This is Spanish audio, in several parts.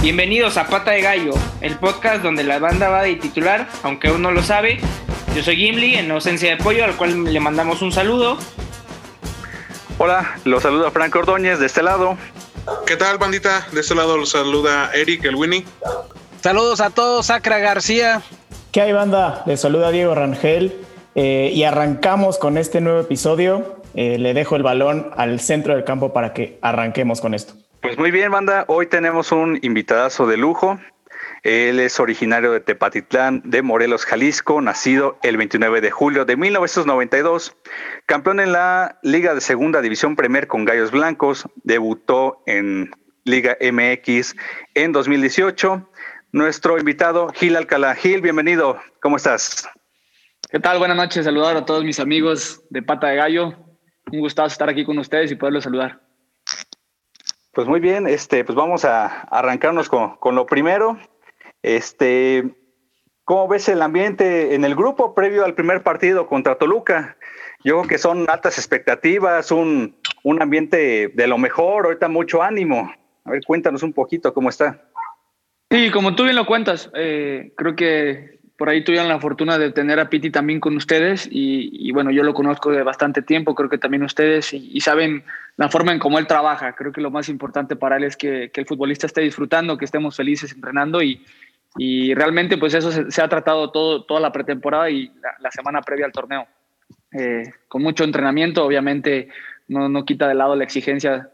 Bienvenidos a Pata de Gallo, el podcast donde la banda va de titular, aunque aún no lo sabe. Yo soy Gimli, en ausencia de pollo, al cual le mandamos un saludo. Hola, los saluda Franco Ordóñez de este lado. ¿Qué tal, bandita? De este lado los saluda Eric, el Winnie. Saludos a todos, Sacra García. ¿Qué hay, banda? Les saluda Diego Rangel eh, y arrancamos con este nuevo episodio. Eh, le dejo el balón al centro del campo para que arranquemos con esto. Pues muy bien, banda. Hoy tenemos un invitadazo de lujo. Él es originario de Tepatitlán, de Morelos, Jalisco, nacido el 29 de julio de 1992, campeón en la Liga de Segunda División Premier con Gallos Blancos, debutó en Liga MX en 2018. Nuestro invitado, Gil Alcalá. Gil, bienvenido. ¿Cómo estás? ¿Qué tal? Buenas noches. Saludar a todos mis amigos de Pata de Gallo. Un gustazo estar aquí con ustedes y poderlos saludar. Pues muy bien, este, pues vamos a arrancarnos con, con lo primero. Este, ¿cómo ves el ambiente en el grupo previo al primer partido contra Toluca? Yo creo que son altas expectativas, un, un ambiente de lo mejor, ahorita mucho ánimo. A ver, cuéntanos un poquito cómo está. Sí, como tú bien lo cuentas, eh, creo que por ahí tuvieron la fortuna de tener a Piti también con ustedes y, y, bueno, yo lo conozco de bastante tiempo, creo que también ustedes y, y, saben la forma en cómo él trabaja. Creo que lo más importante para él es que, que el futbolista esté disfrutando, que estemos felices entrenando y, y realmente pues eso se, ha tratado todo, toda la pretemporada y la, semana previa al torneo. Eh, con mucho entrenamiento, obviamente no, no quita de lado la exigencia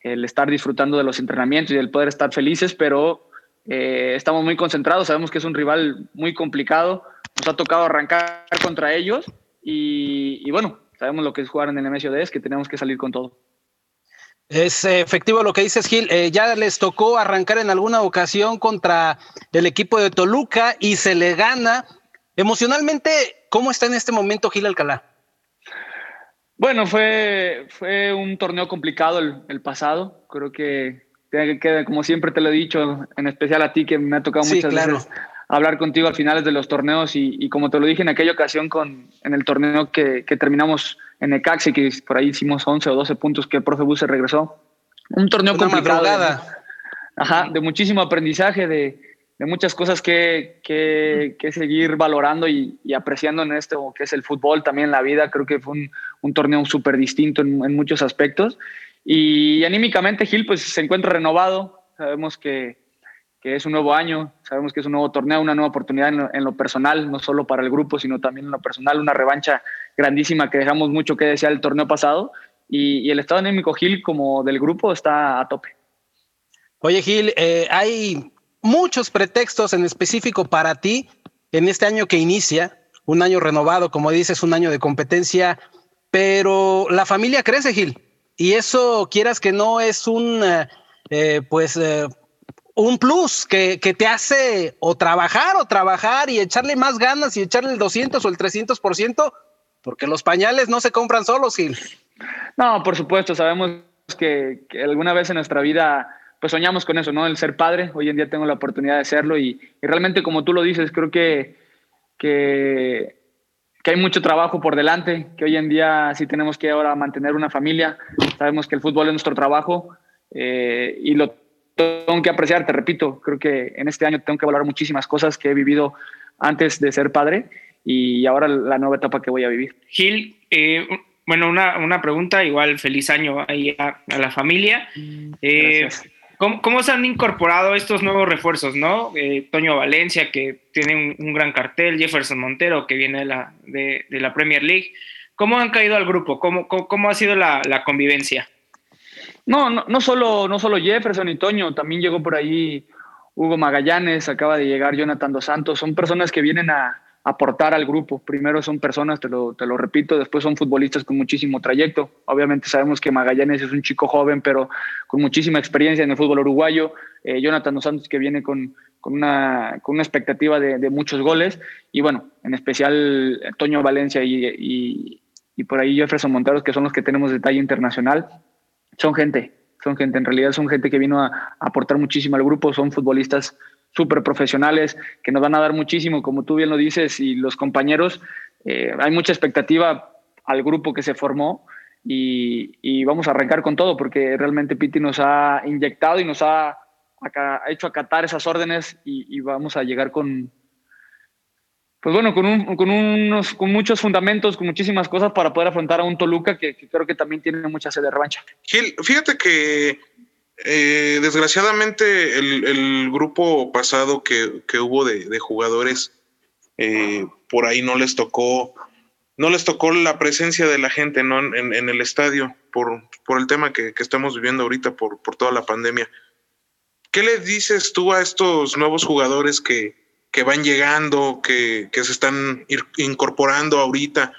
el estar disfrutando de los entrenamientos y el poder estar felices, pero eh, estamos muy concentrados, sabemos que es un rival muy complicado, nos ha tocado arrancar contra ellos y, y bueno, sabemos lo que es jugar en el MSOD, es que tenemos que salir con todo. Es efectivo lo que dices, Gil. Eh, ya les tocó arrancar en alguna ocasión contra el equipo de Toluca y se le gana. Emocionalmente, ¿cómo está en este momento Gil Alcalá? Bueno, fue, fue un torneo complicado el, el pasado. Creo que que, como siempre te lo he dicho, en especial a ti que me ha tocado sí, muchas claro. veces hablar contigo al finales de los torneos y, y, como te lo dije en aquella ocasión con, en el torneo que, que terminamos en Necaxa que por ahí hicimos 11 o 12 puntos que el profe Bus se regresó. Un torneo Una complicado. De, ajá, de muchísimo aprendizaje, de, de muchas cosas que, que, que seguir valorando y, y, apreciando en esto que es el fútbol, también la vida. Creo que fue un, un torneo súper distinto en, en muchos aspectos. Y anímicamente Gil pues se encuentra renovado, sabemos que, es un nuevo año, sabemos que es un nuevo torneo, una nueva oportunidad en lo, personal, no solo para el grupo, sino también en lo personal, una revancha grandísima que dejamos mucho que desear el torneo pasado y, y el estado anímico Gil como del grupo está a tope. Oye Gil, eh, hay muchos pretextos en específico para ti en este año que inicia, un año renovado, como dices, un año de competencia, pero la familia crece Gil y eso, quieras que no, es un, eh, pues, eh, un plus que, que, te hace o trabajar o trabajar y echarle más ganas y echarle el 200 o el 300%, porque los pañales no se compran solos, Gil. No, por supuesto, sabemos que, que, alguna vez en nuestra vida pues soñamos con eso, ¿no? El ser padre, hoy en día tengo la oportunidad de serlo y, y realmente como tú lo dices, creo que, que que hay mucho trabajo por delante, que hoy en día sí tenemos que ahora mantener una familia. Sabemos que el fútbol es nuestro trabajo eh, y lo tengo que apreciar, te repito, creo que en este año tengo que valorar muchísimas cosas que he vivido antes de ser padre y ahora la nueva etapa que voy a vivir. Gil, eh, bueno, una, una, pregunta, igual feliz año ahí a, a la familia. Eh. ¿Cómo, ¿Cómo, se han incorporado estos nuevos refuerzos, no? Eh, Toño Valencia, que tiene un, un, gran cartel, Jefferson Montero, que viene de la, de, de la Premier League. ¿Cómo han caído al grupo? ¿Cómo, cómo, cómo ha sido la, la convivencia? No, no, solo, no solo Jefferson y Toño, también llegó por ahí Hugo Magallanes, acaba de llegar Jonathan Dos Santos. Son personas que vienen a, aportar al grupo. Primero son personas, te lo, te lo, repito, después son futbolistas con muchísimo trayecto. Obviamente sabemos que Magallanes es un chico joven, pero con muchísima experiencia en el fútbol uruguayo. Eh, Jonathan Dos Santos que viene con, con, una, con una expectativa de, de, muchos goles. Y bueno, en especial Toño Valencia y, y, y por ahí Jefferson Monteros, que son los que tenemos de talla internacional. Son gente, son gente, en realidad son gente que vino a, aportar muchísimo al grupo, son futbolistas súper profesionales que nos van a dar muchísimo, como tú bien lo dices, y los compañeros, eh, hay mucha expectativa al grupo que se formó y, vamos a arrancar con todo porque realmente Piti nos ha inyectado y nos ha, hecho acatar esas órdenes y, vamos a llegar con, pues bueno, con, unos, con muchos fundamentos, con muchísimas cosas para poder afrontar a un Toluca que, creo que también tiene mucha sed de revancha. Gil, fíjate que eh, desgraciadamente el, grupo pasado que, hubo de, jugadores eh, por ahí no les tocó no les tocó la presencia de la gente en, el estadio por, el tema que, estamos viviendo ahorita por, por, toda la pandemia. ¿Qué le dices tú a estos nuevos jugadores que, que van llegando, que, que, se están incorporando ahorita?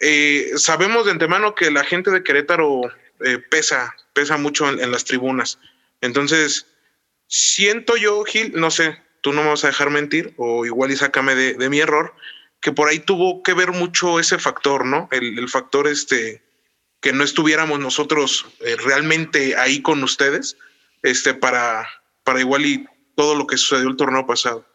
Eh, sabemos de antemano que la gente de Querétaro eh, pesa, pesa mucho en, las tribunas. Entonces, siento yo, Gil, no sé, tú no me vas a dejar mentir, o igual y sácame de, de mi error, que por ahí tuvo que ver mucho ese factor, ¿no? El, factor este que no estuviéramos nosotros eh, realmente ahí con ustedes, este, para, para igual y todo lo que sucedió el torneo pasado.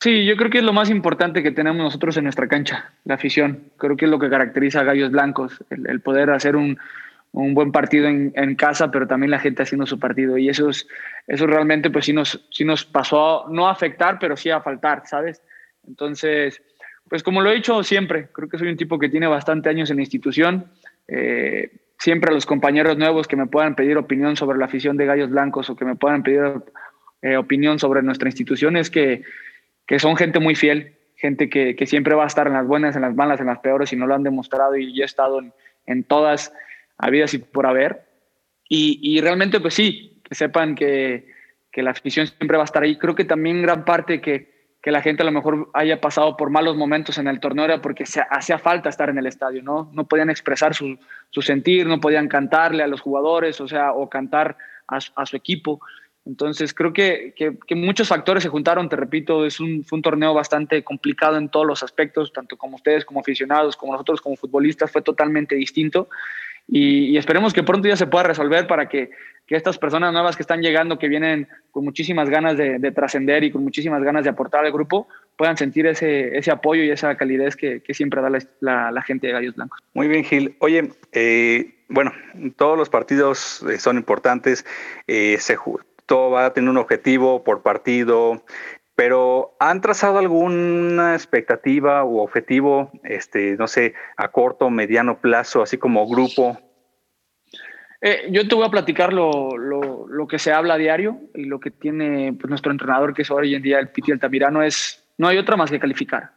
Sí, yo creo que es lo más importante que tenemos nosotros en nuestra cancha, la afición. Creo que es lo que caracteriza a Gallos Blancos, el, poder hacer un, un buen partido en, en, casa, pero también la gente haciendo su partido. Y eso, es, eso realmente, pues sí nos, sí nos pasó, no a afectar, pero sí a faltar, ¿sabes? Entonces, pues como lo he dicho siempre, creo que soy un tipo que tiene bastante años en la institución. Eh, siempre a los compañeros nuevos que me puedan pedir opinión sobre la afición de Gallos Blancos o que me puedan pedir eh, opinión sobre nuestra institución es que, que son gente muy fiel, gente que, que, siempre va a estar en las buenas, en las malas, en las peores y no lo han demostrado y yo he estado en, todas habidas y por haber. Y, y, realmente pues sí, que sepan que, que la afición siempre va a estar ahí. Creo que también gran parte que que la gente a lo mejor haya pasado por malos momentos en el torneo era porque hacía falta estar en el estadio, ¿no? No podían expresar su, sentir, no podían cantarle a los jugadores, o sea, o cantar a, su equipo. Entonces, creo que, muchos factores se juntaron, te repito, es un, fue un torneo bastante complicado en todos los aspectos, tanto como ustedes como aficionados, como nosotros como futbolistas, fue totalmente distinto. Y, esperemos que pronto ya se pueda resolver para que, estas personas nuevas que están llegando, que vienen con muchísimas ganas de, trascender y con muchísimas ganas de aportar al grupo, puedan sentir ese, ese apoyo y esa calidez que, siempre da la, gente de Gallos Blancos. Muy bien, Gil. Oye, eh, bueno, todos los partidos eh, son importantes, eh, se, todo va a tener un objetivo por partido, pero ¿han trazado alguna expectativa u objetivo, este, no sé, a corto, mediano plazo, así como grupo? Eh, yo te voy a platicar lo, lo, que se habla a diario y lo que tiene pues, nuestro entrenador, que es hoy en día el Piti Altamirano, es no hay otra más que calificar.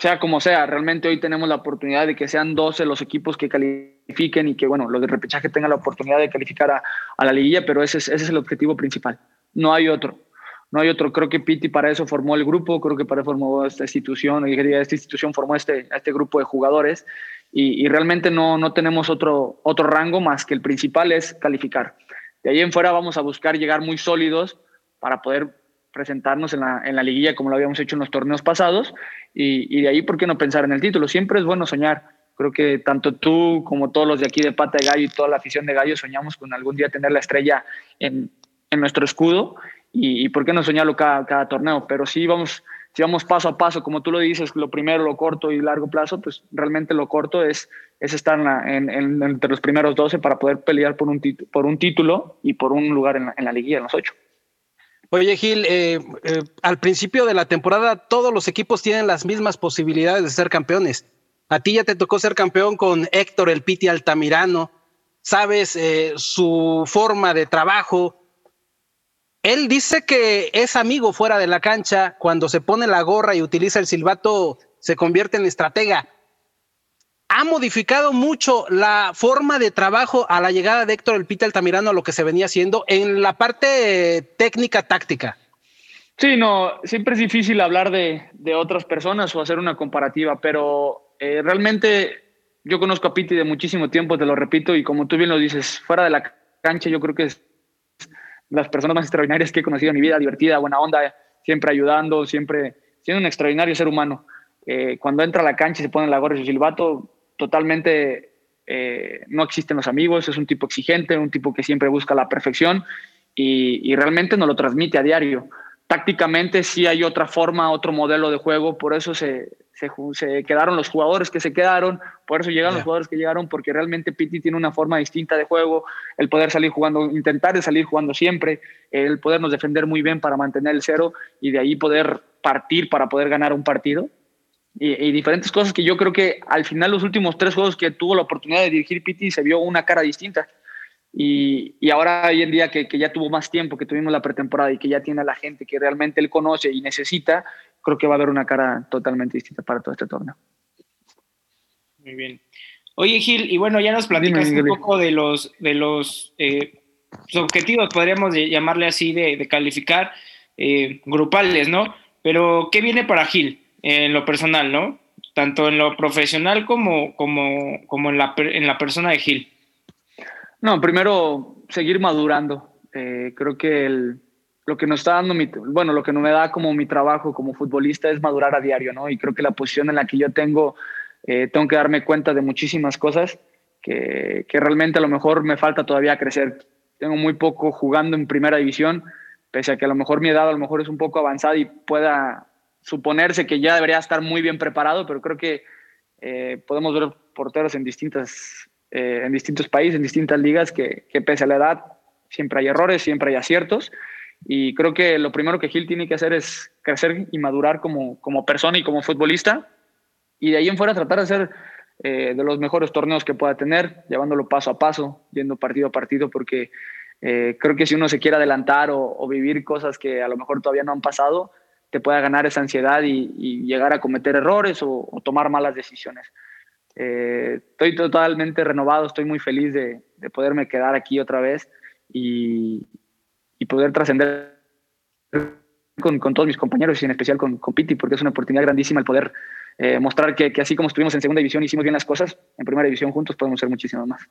Sea como sea, realmente hoy tenemos la oportunidad de que sean 12 los equipos que califiquen y que, bueno, los de repechaje tengan la oportunidad de calificar a, a la liguilla, pero ese ese es el objetivo principal. No hay otro no hay otro. Creo que Piti para eso formó el grupo, creo que para eso formó esta institución, esta institución formó este, este grupo de jugadores y, realmente no, no tenemos otro, otro rango más que el principal es calificar. De ahí en fuera vamos a buscar llegar muy sólidos para poder presentarnos en la, en la liguilla como lo habíamos hecho en los torneos pasados y, y de ahí, ¿por qué no pensar en el título? Siempre es bueno soñar. Creo que tanto tú como todos los de aquí de Pata de Gallo y toda la afición de Gallo soñamos con algún día tener la estrella en, en nuestro escudo y, por qué no soñarlo cada, cada torneo, pero sí vamos, si vamos paso a paso, como tú lo dices, lo primero, lo corto y largo plazo, pues realmente lo corto es, es estar en, entre los primeros 12 para poder pelear por un, por un título y por un lugar en la, en la liguilla, en los ocho. Oye, Gil, eh, eh, al principio de la temporada todos los equipos tienen las mismas posibilidades de ser campeones. A ti ya te tocó ser campeón con Héctor El Piti Altamirano. Sabes eh, su forma de trabajo, él dice que es amigo fuera de la cancha, cuando se pone la gorra y utiliza el silbato, se convierte en estratega. Ha modificado mucho la forma de trabajo a la llegada de Héctor El Pita Altamirano a lo que se venía haciendo en la parte técnica táctica. Sí, no, siempre es difícil hablar de, otras personas o hacer una comparativa, pero eh, realmente yo conozco a Piti de muchísimo tiempo, te lo repito, y como tú bien lo dices, fuera de la cancha yo creo que es las personas más extraordinarias que he conocido en mi vida, divertida, buena onda, siempre ayudando, siempre siendo un extraordinario ser humano. Eh, cuando entra a la cancha y se pone la gorra y su silbato, totalmente eh, no existen los amigos, es un tipo exigente, un tipo que siempre busca la perfección y, realmente nos lo transmite a diario. Tácticamente sí hay otra forma, otro modelo de juego, por eso se, se, quedaron los jugadores que se quedaron, por eso llegaron los jugadores que llegaron, porque realmente Piti tiene una forma distinta de juego, el poder salir jugando, intentar salir jugando siempre, el podernos defender muy bien para mantener el cero y de ahí poder partir para poder ganar un partido y, diferentes cosas que yo creo que al final los últimos tres juegos que tuvo la oportunidad de dirigir Piti se vio una cara distinta. Y, y ahora hoy en día que, que, ya tuvo más tiempo, que tuvimos la pretemporada y que ya tiene a la gente que realmente él conoce y necesita, creo que va a haber una cara totalmente distinta para todo este torneo. Muy bien. Oye Gil, y bueno, ya nos platicas un poco de los, de los eh, objetivos, podríamos llamarle así, de, de calificar eh, grupales, ¿no? Pero, ¿qué viene para Gil? En lo personal, ¿no? Tanto en lo profesional como, como, como en, la, en la persona de Gil. No, primero seguir madurando. Eh, creo que el, lo que nos está dando, mi, bueno, lo que no me da como mi trabajo como futbolista es madurar a diario, ¿no? Y creo que la posición en la que yo tengo, eh, tengo que darme cuenta de muchísimas cosas que, que realmente a lo mejor me falta todavía crecer. Tengo muy poco jugando en primera división, pese a que a lo mejor mi edad a lo mejor es un poco avanzada y pueda suponerse que ya debería estar muy bien preparado, pero creo que eh, podemos ver porteros en, distintas, eh, en distintos países, en distintas ligas, que, que, pese a la edad siempre hay errores, siempre hay aciertos. Y creo que lo primero que Gil tiene que hacer es crecer y madurar como, como persona y como futbolista. Y de ahí en fuera tratar de ser eh, de los mejores torneos que pueda tener, llevándolo paso a paso, yendo partido a partido, porque creo que si uno se quiere adelantar o, vivir cosas que a lo mejor todavía no han pasado, te pueda ganar esa ansiedad y, llegar a cometer errores o, tomar malas decisiones. Eh, estoy totalmente renovado, estoy muy feliz de, poderme quedar aquí otra vez y, poder trascender con, todos mis compañeros y en especial con, con Piti, porque es una oportunidad grandísima el poder eh, mostrar que, que, así como estuvimos en segunda división y hicimos bien las cosas, en primera división juntos podemos ser muchísimo más.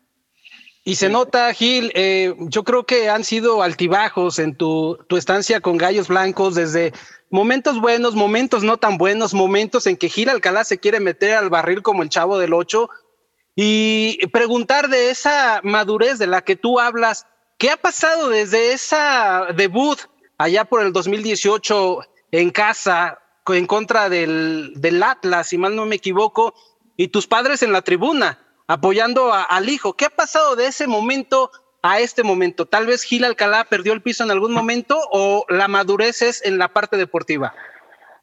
Y se nota, Gil, eh, yo creo que han sido altibajos en tu, tu, estancia con Gallos Blancos, desde momentos buenos, momentos no tan buenos, momentos en que Gil Alcalá se quiere meter al barril como el chavo del ocho, y preguntar de esa madurez de la que tú hablas, ¿qué ha pasado desde esa debut allá por el 2018 en casa en contra del, del Atlas, si mal no me equivoco, y tus padres en la tribuna? apoyando al hijo. ¿Qué ha pasado de ese momento a este momento? Tal vez Gil Alcalá perdió el piso en algún momento o la madurez es en la parte deportiva.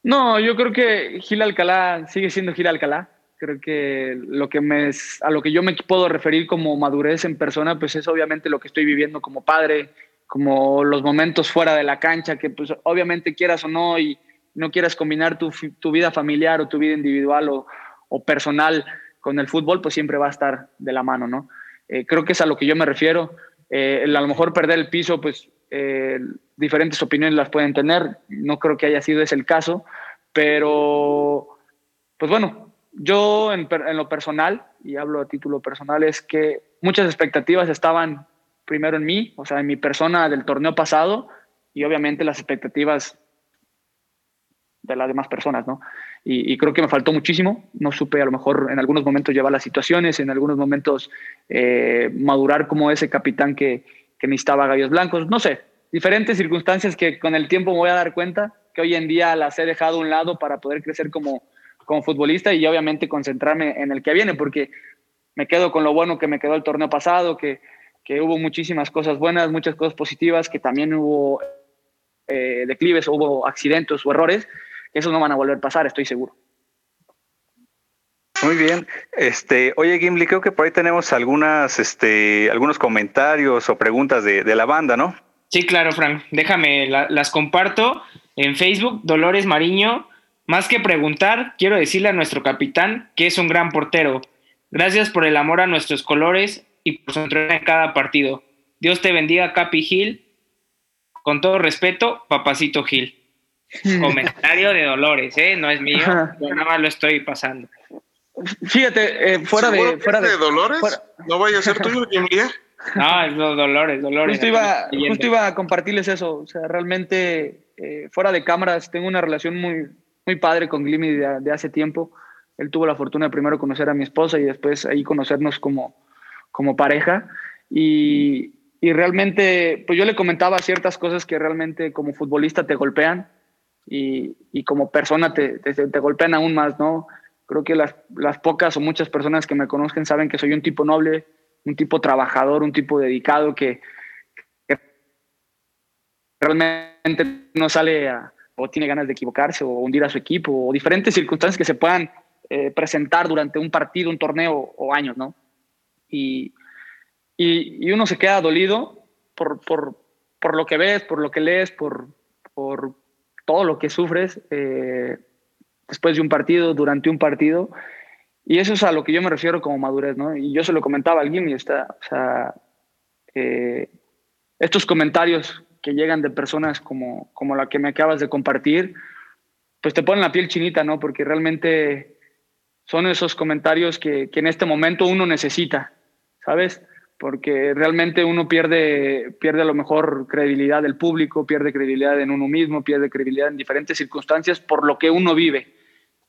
No, yo creo que Gil Alcalá sigue siendo Gil Alcalá. Creo que lo que me a lo que yo me puedo referir como madurez en persona, pues es obviamente lo que estoy viviendo como padre, como los momentos fuera de la cancha, que pues obviamente quieras o no y no quieras combinar tu, tu vida familiar o tu vida individual o, o personal con el fútbol, pues siempre va a estar de la mano, ¿no? Eh, creo que es a lo que yo me refiero. Eh, a lo mejor perder el piso, pues eh, diferentes opiniones las pueden tener. No creo que haya sido ese el caso, pero pues bueno, yo en, en, lo personal, y hablo a título personal, es que muchas expectativas estaban primero en mí, o sea, en mi persona del torneo pasado, y obviamente las expectativas de las demás personas, ¿no? Y, creo que me faltó muchísimo. No supe a lo mejor en algunos momentos llevar las situaciones, en algunos momentos eh, madurar como ese capitán que, que necesitaba Gallos Blancos. No sé, diferentes circunstancias que con el tiempo me voy a dar cuenta que hoy en día las he dejado a un lado para poder crecer como, como futbolista y obviamente concentrarme en el que viene, porque me quedo con lo bueno que me quedó el torneo pasado, que, que hubo muchísimas cosas buenas, muchas cosas positivas, que también hubo eh, declives, hubo accidentes o errores, esos no van a volver a pasar, estoy seguro. Muy bien. Este, oye, Gimli, creo que por ahí tenemos algunas, este, algunos comentarios o preguntas de, la banda, ¿no? Sí, claro, Frank. Déjame, las comparto en Facebook. Dolores Mariño. Más que preguntar, quiero decirle a nuestro capitán que es un gran portero. Gracias por el amor a nuestros colores y por su entrega en cada partido. Dios te bendiga, Capi Gil. Con todo respeto, Papacito Gil. Comentario de Dolores, ¿eh? No es mío, yo nada más lo estoy pasando. Fíjate, eh, fuera de. Fuera de, Dolores? ¿No vaya a ser tuyo, Jim No, es Dolores, Dolores. Justo iba, justo iba a compartirles eso. O sea, realmente, eh, fuera de cámaras, tengo una relación muy, muy padre con Glimmy de, de, hace tiempo. Él tuvo la fortuna de primero conocer a mi esposa y después ahí conocernos como, como pareja. Y, y realmente, pues yo le comentaba ciertas cosas que realmente como futbolista te golpean y, y como persona te, te, te, golpean aún más, ¿no? Creo que las, las pocas o muchas personas que me conozcan saben que soy un tipo noble, un tipo trabajador, un tipo dedicado que, que realmente no sale a, o tiene ganas de equivocarse o hundir a su equipo o diferentes circunstancias que se puedan eh, presentar durante un partido, un torneo o años, ¿no? Y, y, y uno se queda dolido por, por, por, lo que ves, por lo que lees, por, por todo lo que sufres eh, después de un partido, durante un partido. Y eso es a lo que yo me refiero como madurez, ¿no? Y yo se lo comentaba a alguien y está, o sea, eh, estos comentarios que llegan de personas como, como la que me acabas de compartir, pues te ponen la piel chinita, ¿no? Porque realmente son esos comentarios que, que en este momento uno necesita, ¿sabes? Porque realmente uno pierde, pierde a lo mejor credibilidad del público, pierde credibilidad en uno mismo, pierde credibilidad en diferentes circunstancias por lo que uno vive.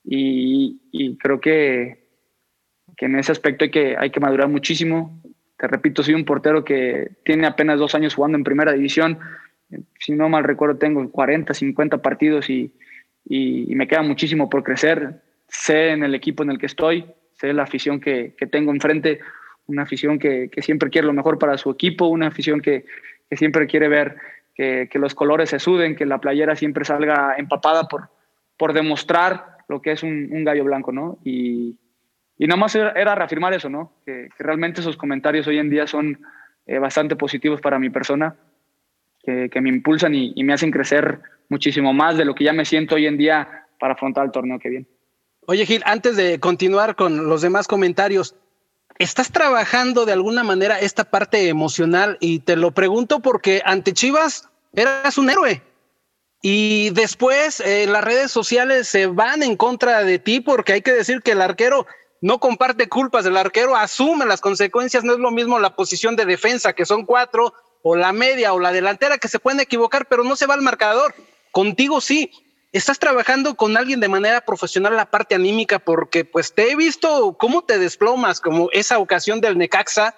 Y, y creo que, que en ese aspecto hay que, hay que madurar muchísimo. Te repito, soy un portero que tiene apenas dos años jugando en primera división. Si no mal recuerdo, tengo 40, 50 partidos y, y, y me queda muchísimo por crecer. Sé en el equipo en el que estoy, sé la afición que, que tengo enfrente, una afición que, que, siempre quiere lo mejor para su equipo, una afición que, que siempre quiere ver que, que, los colores se suden, que la playera siempre salga empapada por, por demostrar lo que es un, un gallo blanco, ¿no? Y, y nada más era, reafirmar eso, ¿no? Que, realmente esos comentarios hoy en día son eh, bastante positivos para mi persona, que, que me impulsan y, y, me hacen crecer muchísimo más de lo que ya me siento hoy en día para afrontar el torneo que viene. Oye, Gil, antes de continuar con los demás comentarios, ¿estás trabajando de alguna manera esta parte emocional? Y te lo pregunto porque ante Chivas eras un héroe. Y después eh, las redes sociales se van en contra de ti porque hay que decir que el arquero no comparte culpas, el arquero asume las consecuencias, no es lo mismo la posición de defensa, que son cuatro, o la media o la delantera, que se pueden equivocar, pero no se va al marcador. Contigo sí. Estás trabajando con alguien de manera profesional la parte anímica, porque pues te he visto cómo te desplomas, como esa ocasión del Necaxa,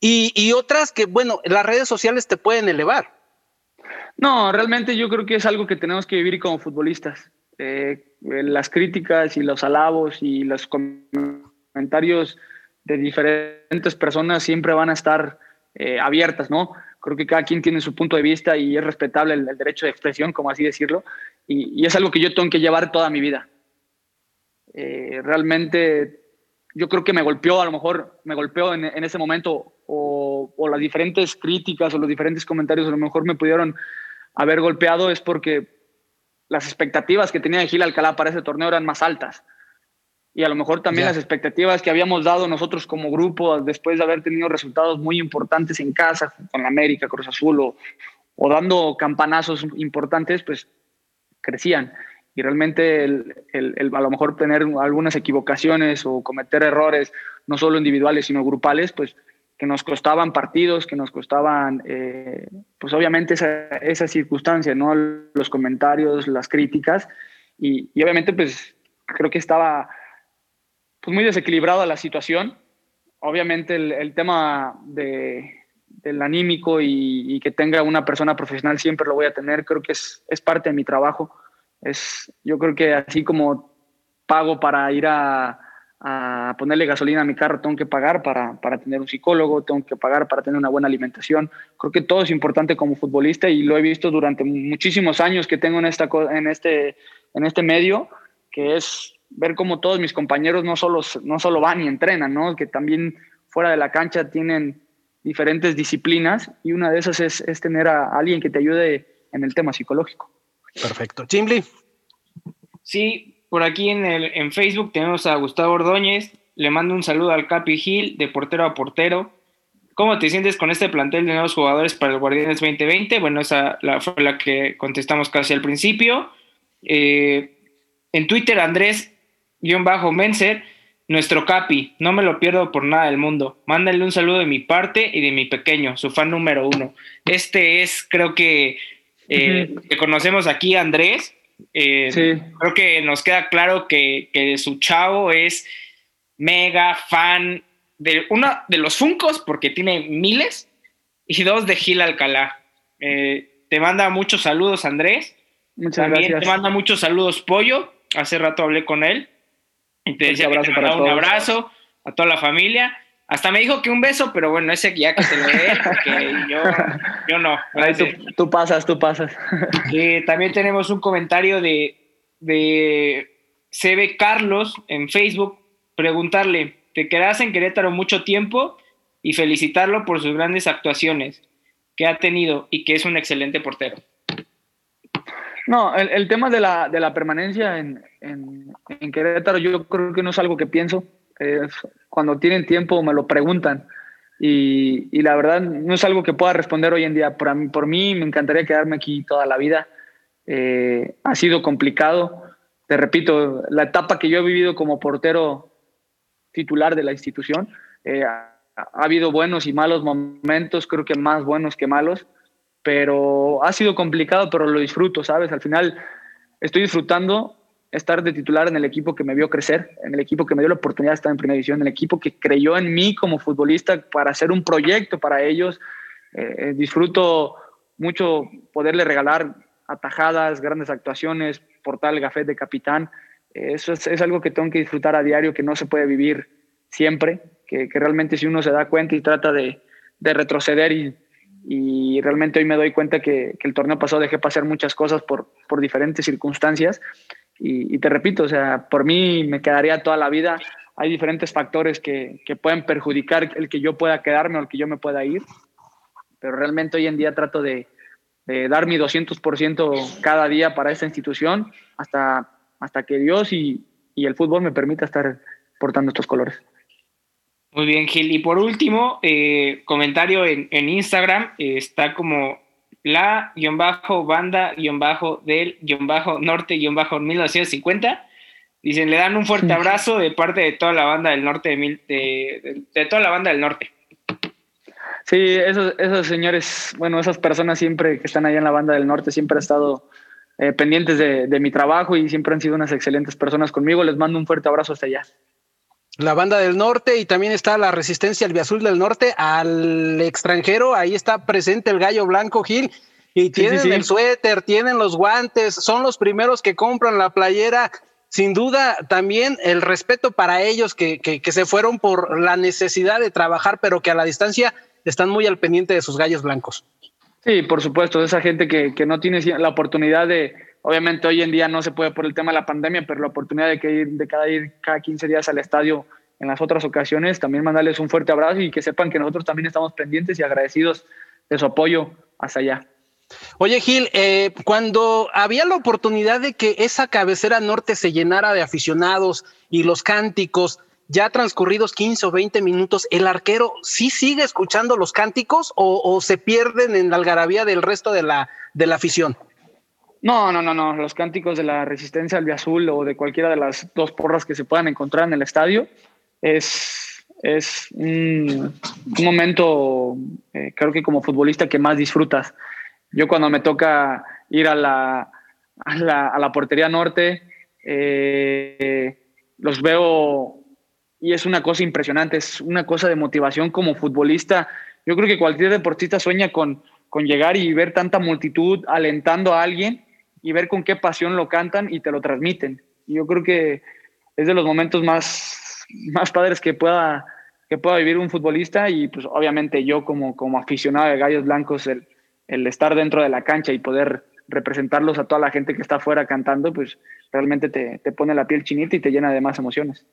y, otras que, bueno, las redes sociales te pueden elevar. No, realmente yo creo que es algo que tenemos que vivir como futbolistas. Eh, las críticas y los alabos y los comentarios de diferentes personas siempre van a estar eh, abiertas, ¿no? Creo que cada quien tiene su punto de vista y es respetable el derecho de expresión, como así decirlo, y, y, es algo que yo tengo que llevar toda mi vida. Eh, realmente yo creo que me golpeó, a lo mejor me golpeó en, en ese momento, o, o, las diferentes críticas o los diferentes comentarios a lo mejor me pudieron haber golpeado, es porque las expectativas que tenía de Gil Alcalá para ese torneo eran más altas. Y a lo mejor también yeah. las expectativas que habíamos dado nosotros como grupo después de haber tenido resultados muy importantes en casa, con la América, Cruz Azul, o, o dando campanazos importantes, pues crecían. Y realmente a lo mejor tener algunas equivocaciones o cometer errores, no solo individuales, sino grupales, pues que nos costaban partidos, que nos costaban, eh, pues obviamente esa, esa, circunstancia, ¿no? Los comentarios, las críticas, y, obviamente pues creo que estaba pues muy desequilibrada la situación. Obviamente el tema de, del anímico y, que tenga una persona profesional siempre lo voy a tener, creo que es, es parte de mi trabajo. Es, yo creo que así como pago para ir a, a ponerle gasolina a mi carro, tengo que pagar para, para, tener un psicólogo, tengo que pagar para tener una buena alimentación. Creo que todo es importante como futbolista y lo he visto durante muchísimos años que tengo en, esta, en, este, en este medio, que es ver cómo todos mis compañeros no solo, no solo van y entrenan, ¿no? que también fuera de la cancha tienen diferentes disciplinas y una de esas es, es tener a alguien que te ayude en el tema psicológico. Perfecto. Chimli. Sí, por aquí en, el, en Facebook tenemos a Gustavo Ordóñez. Le mando un saludo al Capi Gil, de portero a portero. ¿Cómo te sientes con este plantel de nuevos jugadores para el Guardianes 2020? Bueno, esa la, fue la que contestamos casi al principio. Eh, en Twitter, Andrés-Menser, nuestro Capi, no me lo pierdo por nada del mundo. Mándale un saludo de mi parte y de mi pequeño, su fan número uno. Este es, creo que, eh, uh -huh. que conocemos aquí, Andrés, eh, sí. Creo que nos queda claro que, que, su chavo es mega fan de una de los Funcos, porque tiene miles, y dos de Gil Alcalá. Eh, te manda muchos saludos, Andrés. Muchas También gracias. te manda muchos saludos, Pollo. Hace rato hablé con él. Y te decía que abrazo te para mandaba un abrazo a toda la familia. Hasta me dijo que un beso, pero bueno, ese ya que te lo dé, porque yo, yo no. Ahí tú, pasas, tú pasas. Eh, también tenemos un comentario de, de CB Carlos en Facebook. Preguntarle, te quedarás en Querétaro mucho tiempo y felicitarlo por sus grandes actuaciones que ha tenido y que es un excelente portero. No, el, el tema de la, de la permanencia en, Querétaro, yo creo que no es algo que pienso. Es- cuando tienen tiempo me lo preguntan. Y, la verdad no es algo que pueda responder hoy en día. Por, mí, por mí me encantaría quedarme aquí toda la vida. Eh, ha sido complicado. Te repito, la etapa que yo he vivido como portero titular de la institución, eh, ha habido buenos y malos momentos, creo que más buenos que malos pero ha sido complicado, pero lo disfruto, ¿sabes? Al final estoy disfrutando estar de titular en el equipo que me vio crecer, en el equipo que me dio la oportunidad de estar en primera división, en el equipo que creyó en mí como futbolista para hacer un proyecto para ellos. Eh, disfruto mucho poderle regalar atajadas, grandes actuaciones, portar el gafet de capitán. Eh, eso es, es, algo que tengo que disfrutar a diario, que no se puede vivir siempre, que, que realmente si uno se da cuenta y trata de, de retroceder y y realmente hoy me doy cuenta que, el torneo pasado dejé pasar muchas cosas por, por diferentes circunstancias y, y, te repito, o sea, por mí me quedaría toda la vida. Hay diferentes factores que, que, pueden perjudicar el que yo pueda quedarme o el que yo me pueda ir, pero realmente hoy en día trato de, de dar mi 200% cada día para esta institución hasta, hasta que Dios y, y el fútbol me permita estar portando estos colores. Muy bien, Gil. Y por último, eh, comentario en, en Instagram, eh, está como la-banda-del-norte-1950. Dicen, le dan un fuerte abrazo de parte de toda la banda del norte, de, mil, de, de, de toda la banda del norte. Sí, esos, esos, señores, bueno, esas personas siempre que están allá en la banda del norte siempre han estado eh, pendientes de, de mi trabajo y siempre han sido unas excelentes personas conmigo. Les mando un fuerte abrazo hasta allá la banda del norte y también está la resistencia albiazul del norte al extranjero. Ahí está presente el gallo blanco Gil y tienen sí, sí, sí. el suéter, tienen los guantes, son los primeros que compran la playera. Sin duda, también el respeto para ellos que, que, que se fueron por la necesidad de trabajar, pero que a la distancia están muy al pendiente de sus gallos blancos. Sí, por supuesto, esa gente que, que no tiene la oportunidad de, obviamente hoy en día no se puede por el tema de la pandemia, pero la oportunidad de, que ir, de cada ir cada 15 días al estadio en las otras ocasiones, también mandarles un fuerte abrazo y que sepan que nosotros también estamos pendientes y agradecidos de su apoyo hasta allá. Oye Gil, eh, cuando había la oportunidad de que esa cabecera norte se llenara de aficionados y los cánticos, ya transcurridos 15 o 20 minutos, ¿el arquero sí sigue escuchando los cánticos o, se pierden en la algarabía del resto de la, de la afición? No, no, no, no. Los cánticos de la Resistencia Albiazul o de cualquiera de las dos porras que se puedan encontrar en el estadio es, es un, momento, eh, creo que como futbolista que más disfrutas. Yo cuando me toca ir a la, a la, a la portería norte, eh, los veo y es una cosa impresionante, es una cosa de motivación como futbolista. Yo creo que cualquier deportista sueña con, con llegar y ver tanta multitud alentando a alguien y ver con qué pasión lo cantan y te lo transmiten. Y yo creo que es de los momentos más, más padres que pueda, que pueda vivir un futbolista y pues obviamente yo como, como aficionado de Gallos Blancos, el, el estar dentro de la cancha y poder representarlos a toda la gente que está afuera cantando, pues realmente te, te pone la piel chinita y te llena de más emociones.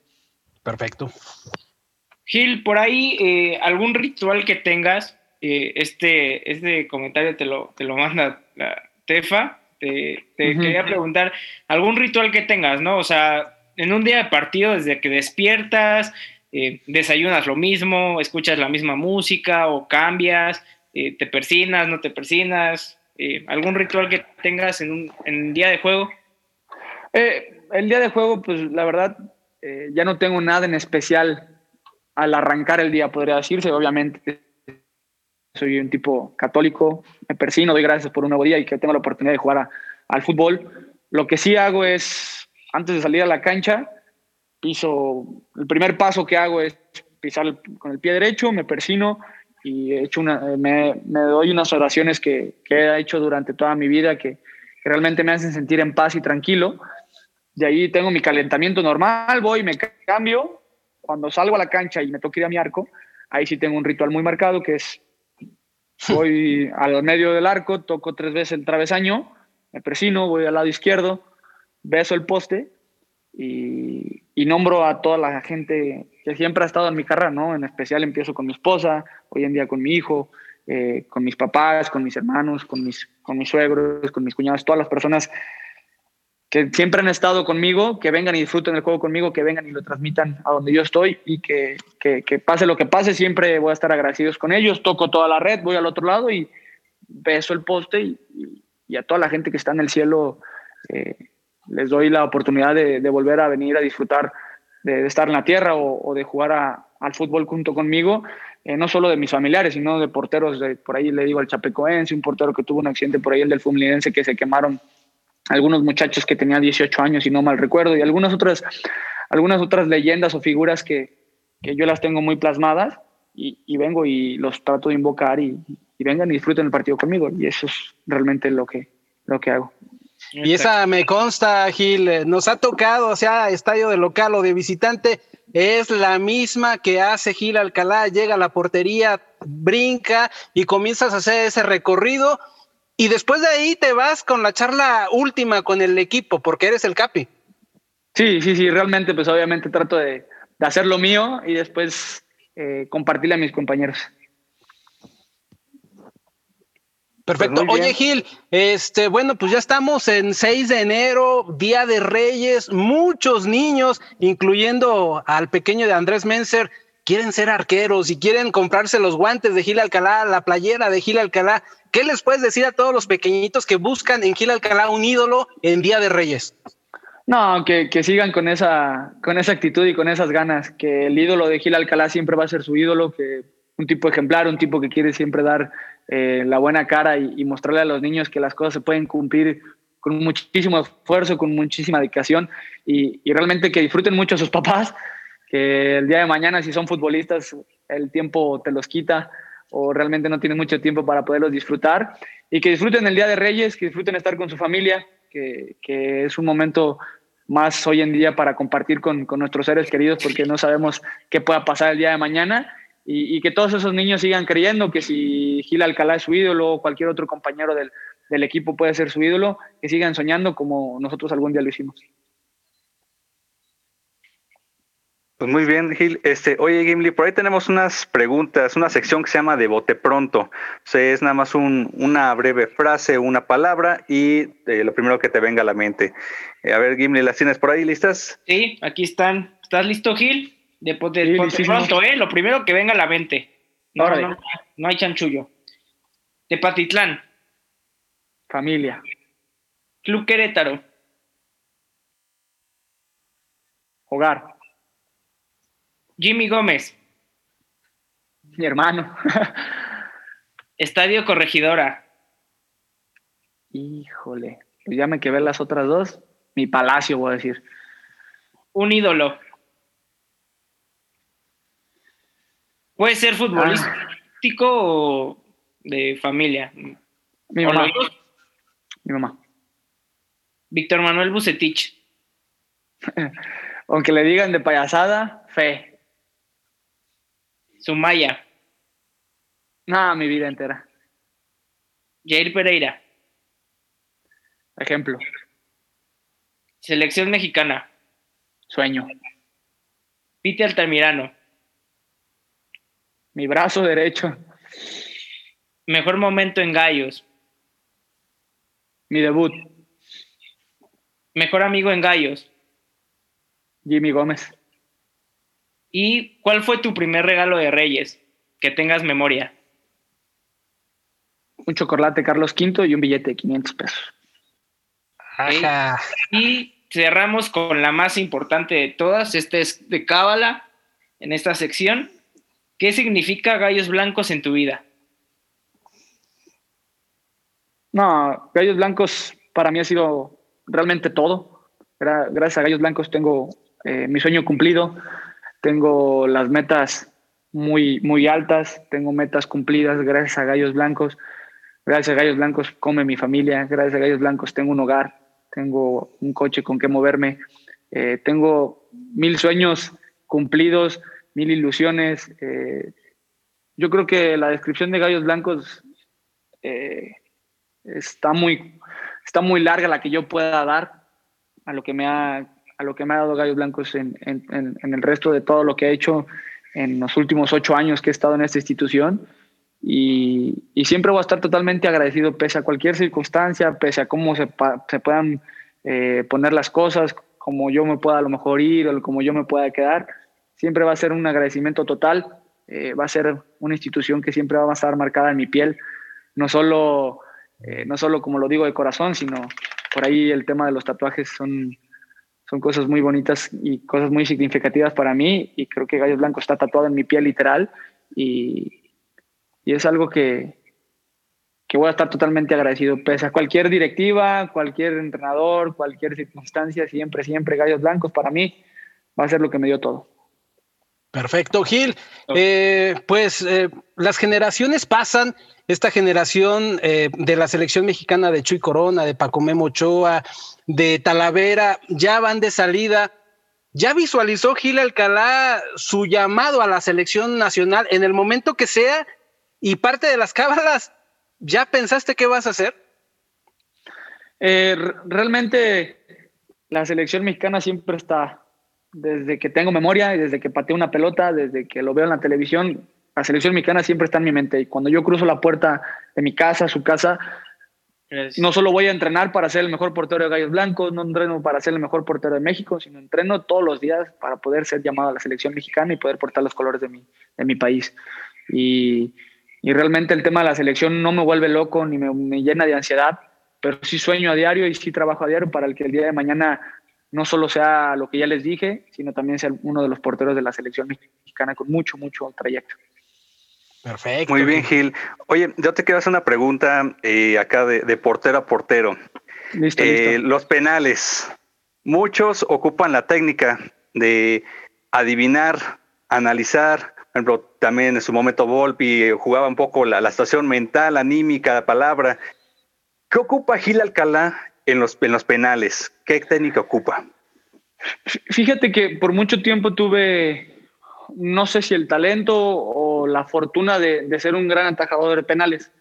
Perfecto. Gil, por ahí eh, algún ritual que tengas, eh, este, este comentario te lo, te lo manda la Tefa, te, te uh -huh. quería preguntar, algún ritual que tengas, ¿no? O sea, en un día de partido, desde que despiertas, eh, desayunas lo mismo, escuchas la misma música o cambias, eh, te persinas, no te persinas, eh, algún ritual que tengas en un en día de juego. Eh, el día de juego, pues la verdad, ya no tengo nada en especial al arrancar el día, podría decirse, obviamente soy un tipo católico, me persino, doy gracias por un nuevo día y que tengo la oportunidad de jugar a, al fútbol. Lo que sí hago es, antes de salir a la cancha, piso, el primer paso que hago es pisar con el pie derecho, me persino y he hecho una, me, doy unas oraciones que, he hecho durante toda mi vida que, realmente me hacen sentir en paz y tranquilo. De ahí tengo mi calentamiento normal, voy, me cambio. Cuando salgo a la cancha y me toque ir a mi arco, ahí sí tengo un ritual muy marcado que es voy al medio del arco, toco tres veces el travesaño, me presino, voy al lado izquierdo, beso el poste y, nombro a toda la gente que siempre ha estado en mi carrera, ¿no? En especial empiezo con mi esposa, hoy en día con mi hijo, eh, con mis papás, con mis hermanos, con mis, con mis suegros, con mis cuñados, todas las personas que siempre han estado conmigo, que vengan y disfruten el juego conmigo, que vengan y lo transmitan a donde yo estoy y que, que, pase lo que pase, siempre voy a estar agradecidos con ellos. Toco toda la red, voy al otro lado y beso el poste y, a toda la gente que está en el cielo eh, les doy la oportunidad de, volver a venir a disfrutar de, estar en la tierra o, de jugar al fútbol junto conmigo, eh, no solo de mis familiares, sino de porteros, por ahí le digo al Chapecoense, un portero que tuvo un accidente por ahí, el del Fluminense, que se quemaron algunos muchachos que tenían 18 años, y no mal recuerdo, y algunas otras, algunas otras leyendas o figuras que, que yo las tengo muy plasmadas y, y, vengo y los trato de invocar y, y, vengan y disfruten el partido conmigo. Y eso es realmente lo que, lo que hago. Y esa me consta, Gil, eh, nos ha tocado, o sea, estadio de local o de visitante, es la misma que hace Gil Alcalá, llega a la portería, brinca y comienzas a hacer ese recorrido y después de ahí te vas con la charla última con el equipo, porque eres el capi. Sí, sí, sí, realmente, pues obviamente trato de, hacer lo mío y después eh, compartirle a mis compañeros. Perfecto. Pues Oye, Gil, este, bueno, pues ya estamos en 6 de enero, Día de Reyes. Muchos niños, incluyendo al pequeño de Andrés Menser, quieren ser arqueros y quieren comprarse los guantes de Gil Alcalá, la playera de Gil Alcalá. ¿Qué les puedes decir a todos los pequeñitos que buscan en Gil Alcalá un ídolo en Día de Reyes? No, que, sigan con esa, con esa actitud y con esas ganas, que el ídolo de Gil Alcalá siempre va a ser su ídolo, que un tipo ejemplar, un tipo que quiere siempre dar eh, la buena cara y, mostrarle a los niños que las cosas se pueden cumplir con muchísimo esfuerzo, con muchísima dedicación y, y realmente que disfruten mucho a sus papás, que el día de mañana si son futbolistas el tiempo te los quita o realmente no tienen mucho tiempo para poderlos disfrutar y que disfruten el Día de Reyes, que disfruten estar con su familia, que, que es un momento más hoy en día para compartir con, con, nuestros seres queridos porque no sabemos qué pueda pasar el día de mañana y, y, que todos esos niños sigan creyendo que si Gil Alcalá es su ídolo o cualquier otro compañero del, del equipo puede ser su ídolo, que sigan soñando como nosotros algún día lo hicimos. Pues muy bien, Gil. Este, oye, Gimli, por ahí tenemos unas preguntas, una sección que se llama de bote pronto. O sea, es nada más un, una breve frase, una palabra y eh, lo primero que te venga a la mente. Eh, a ver, Gimli, ¿las tienes por ahí listas? Sí, aquí están. ¿Estás listo, Gil? De bote, pronto, ¿eh? Lo primero que venga a la mente. No, no, no, hay chanchullo. Tepatitlán. Familia. Club Querétaro. Hogar. Jimmy Gómez. Mi hermano. Estadio Corregidora. Híjole, pues ya me quedé las otras dos. Mi palacio, voy a decir. Un ídolo. Puede ser futbolístico o de familia. Mi mamá. Mi mamá. Víctor Manuel Bucetich. Aunque le digan de payasada, fe. Sumaya. No, mi vida entera. Jair Pereira. Ejemplo. Selección mexicana. Sueño. Pite Altamirano. Mi brazo derecho. Mejor momento en Gallos. Mi debut. Mejor amigo en Gallos. Jimmy Gómez. ¿Y cuál fue tu primer regalo de Reyes? Que tengas memoria. Un chocolate Carlos V y un billete de 500 pesos. Y cerramos con la más importante de todas. Este es de Cábala, en esta sección. ¿Qué significa gallos blancos en tu vida? No, gallos blancos para mí ha sido realmente todo. Gracias a gallos blancos tengo eh, mi sueño cumplido tengo las metas muy, muy altas, tengo metas cumplidas gracias a Gallos Blancos. Gracias a Gallos Blancos come mi familia, gracias a Gallos Blancos tengo un hogar, tengo un coche con que moverme, eh, tengo mil sueños cumplidos, mil ilusiones. Eh, yo creo que la descripción de Gallos Blancos eh, está, muy, está muy larga la que yo pueda dar a lo que me ha, a lo que me ha dado Gallos Blancos en, en, en el resto de todo lo que ha hecho en los últimos ocho años que he estado en esta institución. Y, y, siempre voy a estar totalmente agradecido pese a cualquier circunstancia, pese a cómo se, se puedan eh, poner las cosas, como yo me pueda a lo mejor ir o como yo me pueda quedar. Siempre va a ser un agradecimiento total eh, va a ser una institución que siempre va a estar marcada en mi piel, no solo, eh, no solo como lo digo de corazón, sino por ahí el tema de los tatuajes son, son cosas muy bonitas y cosas muy significativas para mí y creo que Gallos Blanco está tatuado en mi piel literal y, y es algo que, que voy a estar totalmente agradecido, pese a cualquier directiva, cualquier entrenador, cualquier circunstancia, siempre, siempre Gallos Blancos para mí va a ser lo que me dio todo. Perfecto, Gil. Eh, pues eh, las generaciones pasan. Esta generación eh, de la selección mexicana de Chuy Corona, de Paco Memo Ochoa, de Talavera, ya van de salida. ¿Ya visualizó Gil Alcalá su llamado a la selección nacional en el momento que sea? Y parte de las cábalas, ¿ya pensaste qué vas a hacer? realmente la selección mexicana siempre está desde que tengo memoria y desde que pateo una pelota, desde que lo veo en la televisión, la selección mexicana siempre está en mi mente. Y cuando yo cruzo la puerta de mi casa, su casa, no solo voy a entrenar para ser el mejor portero de Gallos Blancos, no entreno para ser el mejor portero de México, sino entreno todos los días para poder ser llamado a la selección mexicana y poder portar los colores de mi, de mi país. Y, y realmente el tema de la selección no me vuelve loco ni me, me llena de ansiedad, pero sí sueño a diario y sí trabajo a diario para el que el día de mañana no solo sea lo que ya les dije, sino también sea uno de los porteros de la selección mexicana con mucho, mucho trayecto. Perfecto. Muy bien, Gil. Oye, yo te quiero hacer una pregunta eh, acá de, portero a portero. Listo, eh, Los penales. Muchos ocupan la técnica de adivinar, analizar. Por ejemplo, también en su momento Volpi jugaba un poco la, la situación mental, anímica, la palabra. ¿Qué ocupa Gil Alcalá en los, en los penales? ¿Qué técnica ocupa? Fíjate que por mucho tiempo tuve, no sé si el talento o la fortuna de, ser un gran atajador de penales.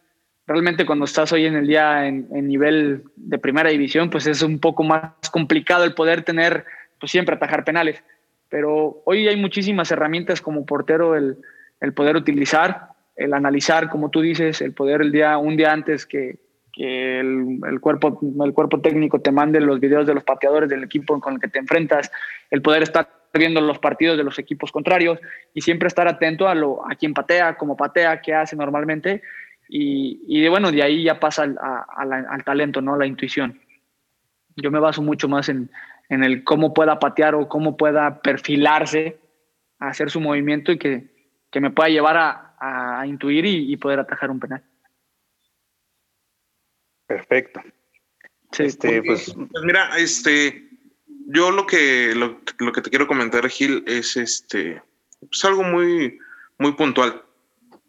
Realmente cuando estás hoy en el día en, nivel de primera división, pues es un poco más complicado el poder tener, pues siempre atajar penales. Pero hoy hay muchísimas herramientas como portero el, el poder utilizar, el analizar, como tú dices, el poder el día, un día antes que, que el, cuerpo, el cuerpo técnico te mande los videos de los pateadores del equipo con el que te enfrentas, el poder estar viendo los partidos de los equipos contrarios y siempre estar atento a, lo, a quien patea, cómo patea, qué hace normalmente. Y, y de, bueno, de ahí ya pasa al, al talento, ¿no? La intuición. Yo me baso mucho más en, en el cómo pueda patear o cómo pueda perfilarse, hacer su movimiento y que, que me pueda llevar a, a intuir y poder atajar un penal. Perfecto. este, pues, pues, mira, este, yo lo que, lo, que te quiero comentar, Gil, es este, pues algo muy, muy puntual.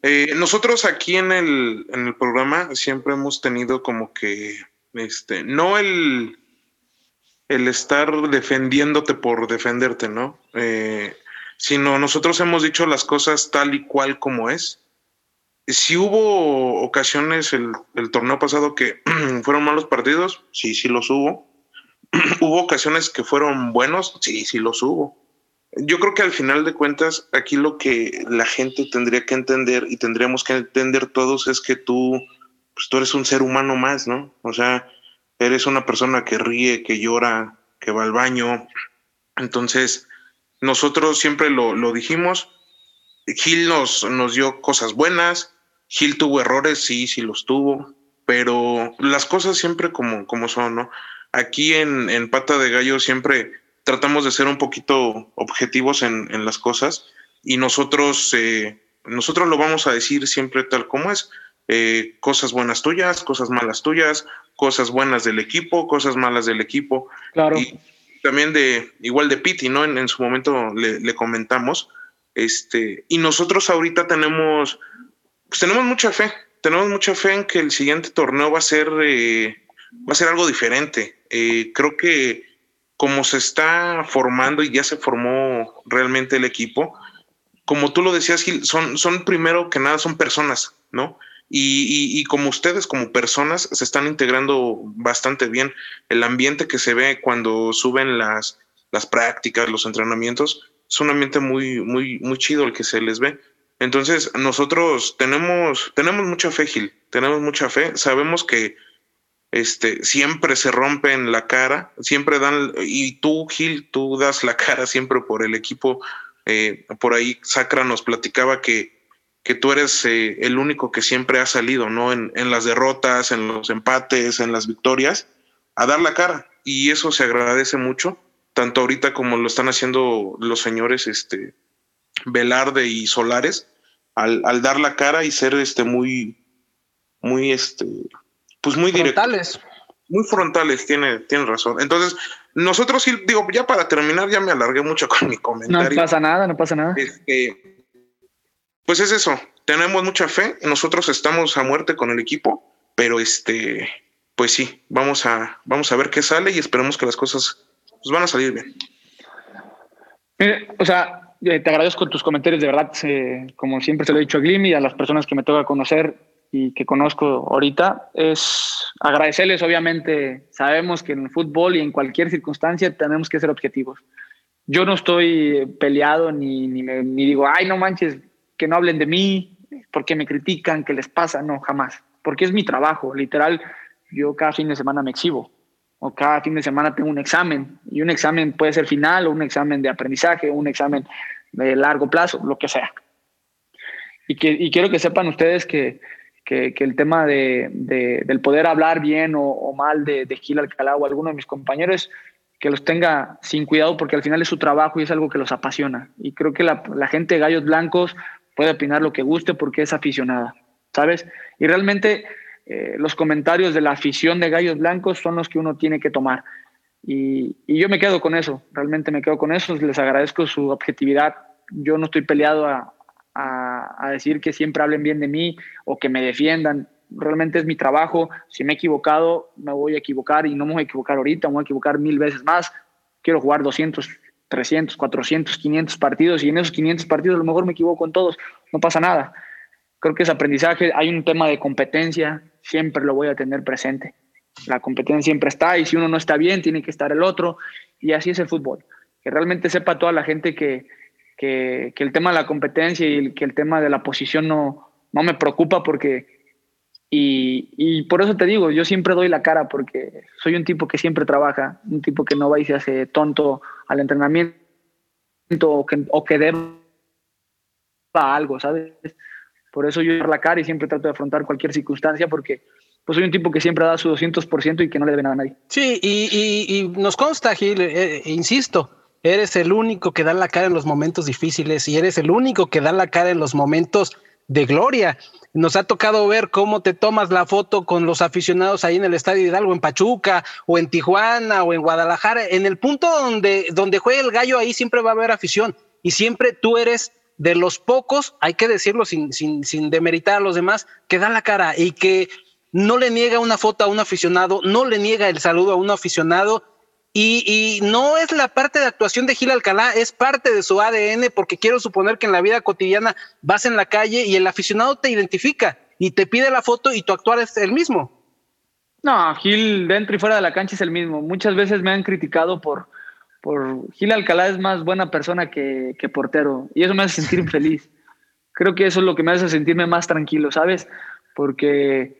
Eh, nosotros aquí en el, en el programa siempre hemos tenido como que, este, no el, el estar defendiéndote por defenderte, ¿no? Eh, sino nosotros hemos dicho las cosas tal y cual como es si hubo ocasiones el, el torneo pasado que fueron malos partidos, sí, sí los hubo. hubo ocasiones que fueron buenos, sí, sí los hubo. Yo creo que al final de cuentas, aquí lo que la gente tendría que entender y tendríamos que entender todos es que tú, pues tú eres un ser humano más, ¿no? O sea, eres una persona que ríe, que llora, que va al baño. Entonces, nosotros siempre lo, lo dijimos. Gil nos, nos dio cosas buenas, Gil tuvo errores, sí, sí los tuvo, pero las cosas siempre como, como son, ¿no? Aquí en, en Pata de Gallo siempre tratamos de ser un poquito objetivos en, en las cosas y nosotros, eh, nosotros lo vamos a decir siempre tal como es. Eh, cosas buenas tuyas, cosas malas tuyas, cosas buenas del equipo, cosas malas del equipo. Claro. Y también de, igual de Piti, ¿no? En, su momento le, comentamos. Este, y nosotros ahorita tenemos, pues tenemos mucha fe, tenemos mucha fe en que el siguiente torneo va a ser, eh, va a ser algo diferente. Eh, creo que como se está formando y ya se formó realmente el equipo, como tú lo decías, son, son primero que nada, son personas, ¿no? Y, como ustedes como personas se están integrando bastante bien. El ambiente que se ve cuando suben las, las prácticas, los entrenamientos, es un ambiente muy, muy, muy chido el que se les ve. Entonces, nosotros tenemos, tenemos mucha fe, Gil, tenemos mucha fe. Sabemos que este, siempre se rompen la cara, siempre dan, y tú, Gil, tú das la cara siempre por el equipo. Eh, por ahí Sacra nos platicaba que que tú eres eh, el único que siempre ha salido, ¿no? En, las derrotas, en los empates, en las victorias, a dar la cara. Y eso se agradece mucho, tanto ahorita como lo están haciendo los señores este, Velarde y Solares, al, dar la cara y ser este, muy, muy, este, pues muy frontales. Muy frontales, tiene, tiene razón. Entonces, nosotros sí, digo, ya para terminar, ya me alargué mucho con mi comentario. No pasa nada, no pasa nada. Este, pues es eso, tenemos mucha fe, nosotros estamos a muerte con el equipo, pero este, pues sí, vamos a, vamos a ver qué sale y esperemos que las cosas pues, van a salir bien. o sea, eh, te agradezco tus comentarios, de verdad, como siempre se lo he dicho a Glim y a las personas que me toca conocer y que conozco ahorita, es agradecerles, obviamente, sabemos que en el fútbol y en cualquier circunstancia tenemos que ser objetivos. Yo no estoy peleado ni, ni, ni digo, ay, no manches, que no hablen de mí, porque me critican, que les pasa, no, jamás. Porque es mi trabajo, literal, yo cada fin de semana me exhibo, o cada fin de semana tengo un examen, y un examen puede ser final, o un examen de aprendizaje, o un examen de largo plazo, lo que sea. Y, que, quiero que sepan ustedes que, que, el tema de, del poder hablar bien o, mal de, de Gil Alcalá o alguno de mis compañeros que los tenga sin cuidado porque al final es su trabajo y es algo que los apasiona. Y creo que la, la gente de Gallos Blancos puede opinar lo que guste porque es aficionada, ¿sabes? Y realmente eh, los comentarios de la afición de Gallos Blancos son los que uno tiene que tomar. Y, yo me quedo con eso, realmente me quedo con eso, les agradezco su objetividad. Yo no estoy peleado a, a, decir que siempre hablen bien de mí o que me defiendan. Realmente es mi trabajo. Si me he equivocado, me voy a equivocar y no me voy a equivocar ahorita, me voy a equivocar mil veces más. Quiero jugar 200, 300, 400, 500 partidos y en esos 500 partidos a lo mejor me equivoco en todos, no pasa nada. Creo que es aprendizaje, hay un tema de competencia, siempre lo voy a tener presente. La competencia siempre está y si uno no está bien, tiene que estar el otro y así es el fútbol. Que realmente sepa toda la gente que, que, que el tema de la competencia y que el tema de la posición no, no me preocupa porque y, y, por eso te digo, yo siempre doy la cara porque soy un tipo que siempre trabaja, un tipo que no va y se hace tonto al entrenamiento o que, o que deba algo, ¿sabes? Por eso yo doy la cara y siempre trato de afrontar cualquier circunstancia porque pues soy un tipo que siempre da su 200% y que no le debe nada a nadie. Sí, y, nos consta, Gil, eh, insisto, eres el único que da la cara en los momentos difíciles y eres el único que da la cara en los momentos de gloria. Nos ha tocado ver cómo te tomas la foto con los aficionados ahí en el Estadio Hidalgo, en Pachuca, o en Tijuana, o en Guadalajara. En el punto donde, donde juega el gallo, ahí siempre va a haber afición. Y siempre tú eres de los pocos, hay que decirlo sin, sin, sin demeritar a los demás, que da la cara y que no le niega una foto a un aficionado, no le niega el saludo a un aficionado y, no es la parte de actuación de Gil Alcalá, es parte de su ADN, porque quiero suponer que en la vida cotidiana vas en la calle y el aficionado te identifica y te pide la foto y tu actuar es el mismo. No, Gil dentro y fuera de la cancha es el mismo. Muchas veces me han criticado por, por Gil Alcalá es más buena persona que, que portero y eso me hace sentir feliz. Creo que eso es lo que me hace sentirme más tranquilo, ¿sabes? Porque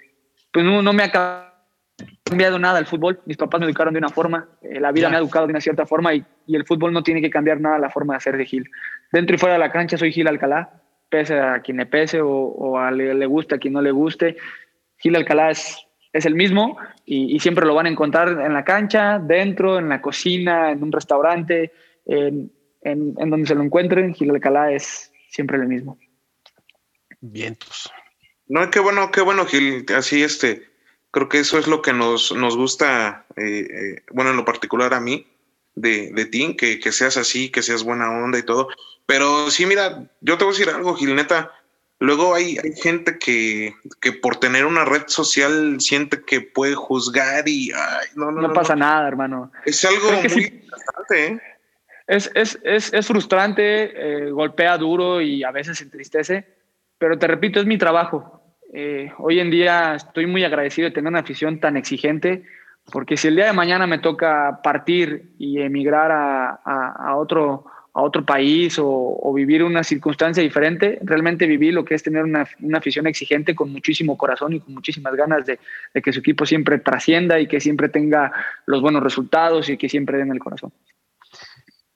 pues no, no me acaba cambiado nada el fútbol. Mis papás me educaron de una forma, eh, la vida me ha educado de una cierta forma y, el fútbol no tiene que cambiar nada la forma de ser de Gil. Dentro y fuera de la cancha soy Gil Alcalá, pese a quien le pese o, a le, guste, a quien no le guste. Gil Alcalá es, es el mismo y, siempre lo van a encontrar en la cancha, dentro, en la cocina, en un restaurante, en, en, donde se lo encuentren. Gil Alcalá es siempre el mismo. Vientos. No, qué bueno, qué bueno, Gil. Así este Creo que eso es lo que nos, nos gusta, eh, eh, bueno, en lo particular a mí, de, de ti, que, que, seas así, que seas buena onda y todo. Pero sí, mira, yo te voy a decir algo, Gil, neta. Luego hay, hay gente que, que, por tener una red social siente que puede juzgar y no, no, no, pasa nada, hermano. Es algo muy interesante, ¿eh? Es, es, es, es frustrante, eh, golpea duro y a veces entristece, pero te repito, es mi trabajo. Eh, hoy en día estoy muy agradecido de tener una afición tan exigente, porque si el día de mañana me toca partir y emigrar a, a, otro, a otro país o, vivir una circunstancia diferente, realmente viví lo que es tener una, una afición exigente con muchísimo corazón y con muchísimas ganas de, de, que su equipo siempre trascienda y que siempre tenga los buenos resultados y que siempre den el corazón.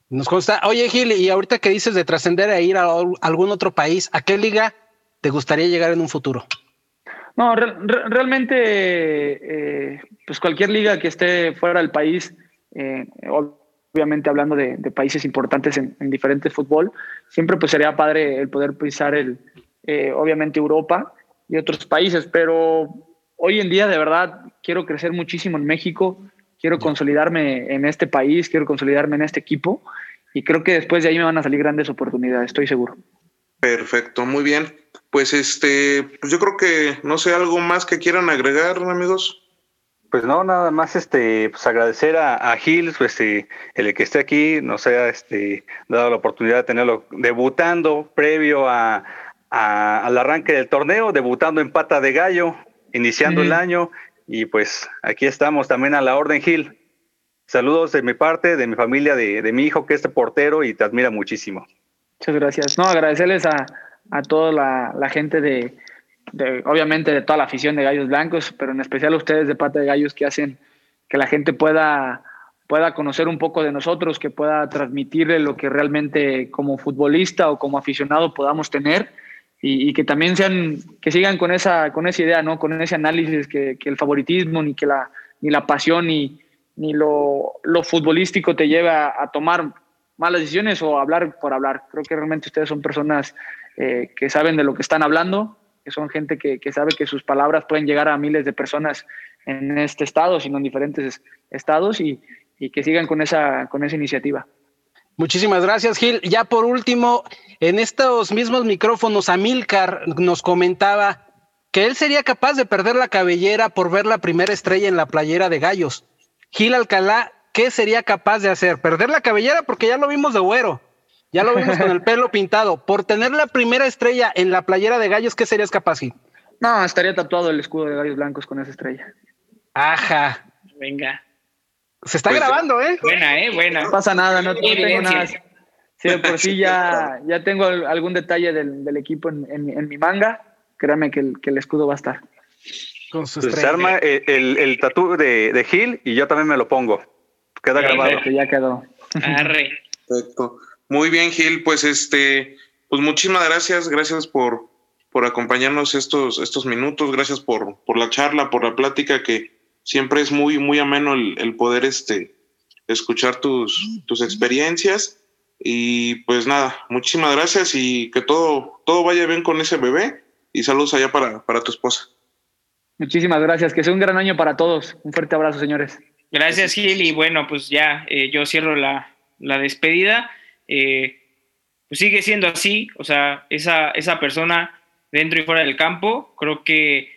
Nos consta. Oye, Gil, y ahorita que dices de trascender a ir a algún otro país, ¿a qué liga te gustaría llegar en un futuro? No, realmente, eh, pues cualquier liga que esté fuera del país, eh, obviamente hablando de, países importantes en, diferente fútbol, siempre pues sería padre el poder pisar el, eh, obviamente Europa y otros países, pero hoy en día de verdad quiero crecer muchísimo en México, quiero consolidarme en este país, quiero consolidarme en este equipo y creo que después de ahí me van a salir grandes oportunidades, estoy seguro. Perfecto, muy bien. Pues este, pues yo creo que no sé algo más que quieran agregar, amigos. Pues no, nada más este, pues agradecer a, Gil, pues este, el que esté aquí, nos haya este, dado la oportunidad de tenerlo debutando previo a, al arranque del torneo, debutando en pata de gallo, iniciando el año, y pues aquí estamos también a la orden, Gil. Saludos de mi parte, de mi familia, de, de mi hijo que es portero y te admira muchísimo. Muchas gracias. No, agradecerles a, a toda la, gente de, obviamente, de toda la afición de Gallos Blancos, pero en especial ustedes de Pata de Gallos que hacen que la gente pueda, pueda conocer un poco de nosotros, que pueda transmitirle lo que realmente como futbolista o como aficionado podamos tener y, que también sean, que sigan con esa, con esa idea, ¿no? Con ese análisis que, el favoritismo ni que la, ni la pasión ni, ni lo, lo futbolístico te lleva a, tomar malas decisiones o hablar por hablar. Creo que realmente ustedes son personas eh, que saben de lo que están hablando, que son gente que, que, sabe que sus palabras pueden llegar a miles de personas en este estado, sino en diferentes estados y, y que sigan con esa, con esa iniciativa. Muchísimas gracias, Gil. Ya por último, en estos mismos micrófonos, Amilcar nos comentaba que él sería capaz de perder la cabellera por ver la primera estrella en la playera de Gallos. Gil Alcalá, ¿qué sería capaz de hacer? ¿Perder la cabellera? Porque ya lo vimos de güero. Ya lo vimos con el pelo pintado. Por tener la primera estrella en la playera de Gallos, ¿qué serías capaz, Gil? No, estaría tatuado el escudo de Gallos Blancos con esa estrella. Ajá. Venga. Se está pues grabando, ¿eh? Buena, ¿eh? Buena. No pasa nada, no, tengo nada. Sí, por sí ya, ya tengo algún detalle del, equipo en, mi manga. Créame que el, escudo va a estar. Con su pues se arma el, el, tatú de, Gil y yo también me lo pongo. Queda grabado. Ya quedó. Arre. Perfecto. Muy bien, Gil. Pues este, pues muchísimas gracias. Gracias por, por acompañarnos estos, estos minutos. Gracias por, por la charla, por la plática que siempre es muy, muy ameno el, poder este, escuchar tus, tus experiencias. Y pues nada, muchísimas gracias y que todo, todo vaya bien con ese bebé. Y saludos allá para, para tu esposa. Muchísimas gracias. Que sea un gran año para todos. Un fuerte abrazo, señores. Gracias, Gil. Y bueno, pues ya eh, yo cierro la, la despedida. Eh, pues sigue siendo así. O sea, esa, esa persona dentro y fuera del campo, creo que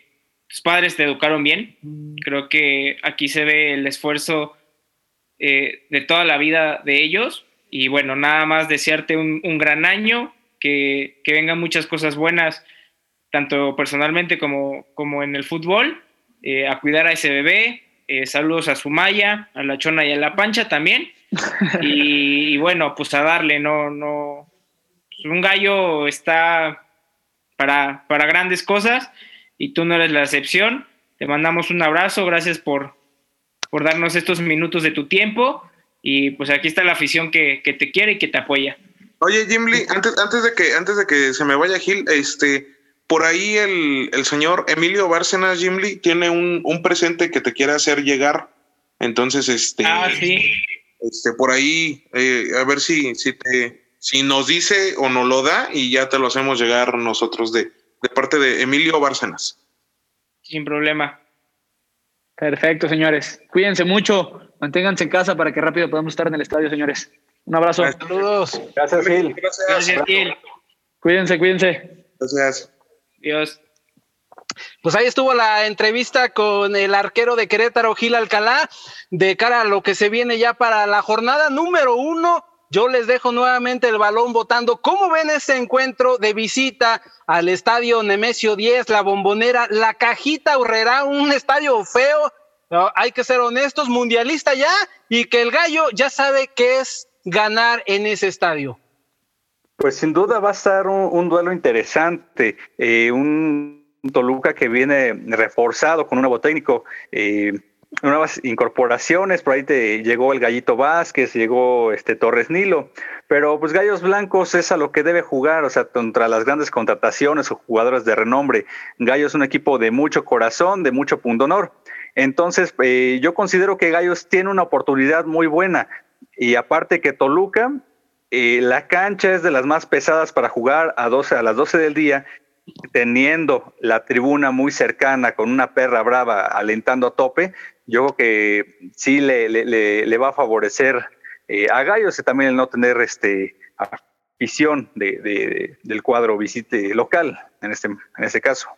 tus padres te educaron bien. Creo que aquí se ve el esfuerzo eh, de toda la vida de ellos. Y bueno, nada más desearte un, gran año, que, vengan muchas cosas buenas, tanto personalmente como, como en el fútbol. Eh, a cuidar a ese bebé. Eh, saludos a Sumaya, a la Chona y a la Pancha también. Y, y, bueno, pues a darle, no, no. Un gallo está para, para grandes cosas y tú no eres la excepción. Te mandamos un abrazo, gracias por, por darnos estos minutos de tu tiempo y pues aquí está la afición que, te quiere y que te apoya. Oye, Jim Lee, antes, antes, de que, antes de que se me vaya Gil, este, por ahí el, señor Emilio Bárcenas, Jim Lee, tiene un, presente que te quiere hacer llegar. Entonces, este, ah, sí. Este por ahí, eh, a ver si, si, te, si nos dice o nos lo da y ya te lo hacemos llegar nosotros de, de parte de Emilio Bárcenas. Sin problema. Perfecto, señores. Cuídense mucho. Manténganse en casa para que rápido podamos estar en el estadio, señores. Un abrazo. Saludos. Gracias, Gil. Gracias. Gracias, Gil. Cuídense, cuídense. Gracias. Dios. Pues ahí estuvo la entrevista con el arquero de Querétaro, Gil Alcalá, de cara a lo que se viene ya para la jornada número uno. Yo les dejo nuevamente el balón votando. ¿Cómo ven este encuentro de visita al estadio Nemesio 10, la bombonera, la cajita Urrera, un estadio feo? Hay que ser honestos, mundialista ya, y que el gallo ya sabe qué es ganar en ese estadio. Pues sin duda va a estar un, un duelo interesante, eh, un Toluca que viene reforzado con un nuevo técnico, eh, nuevas incorporaciones, por ahí te llegó el Gallito Vázquez, llegó este Torres Nilo, pero pues Gallos Blancos es a lo que debe jugar, o sea, contra las grandes contrataciones o jugadores de renombre. Gallos es un equipo de mucho corazón, de mucho pundonor. Entonces, eh, yo considero que Gallos tiene una oportunidad muy buena. Y aparte que Toluca, eh, la cancha es de las más pesadas para jugar a, 12, a las 12 del día, teniendo la tribuna muy cercana con una perra brava alentando a tope. Yo creo que sí le, le, le, va a favorecer eh, a Gallos también el no tener este afición de, de, del cuadro visite local en este, en este caso.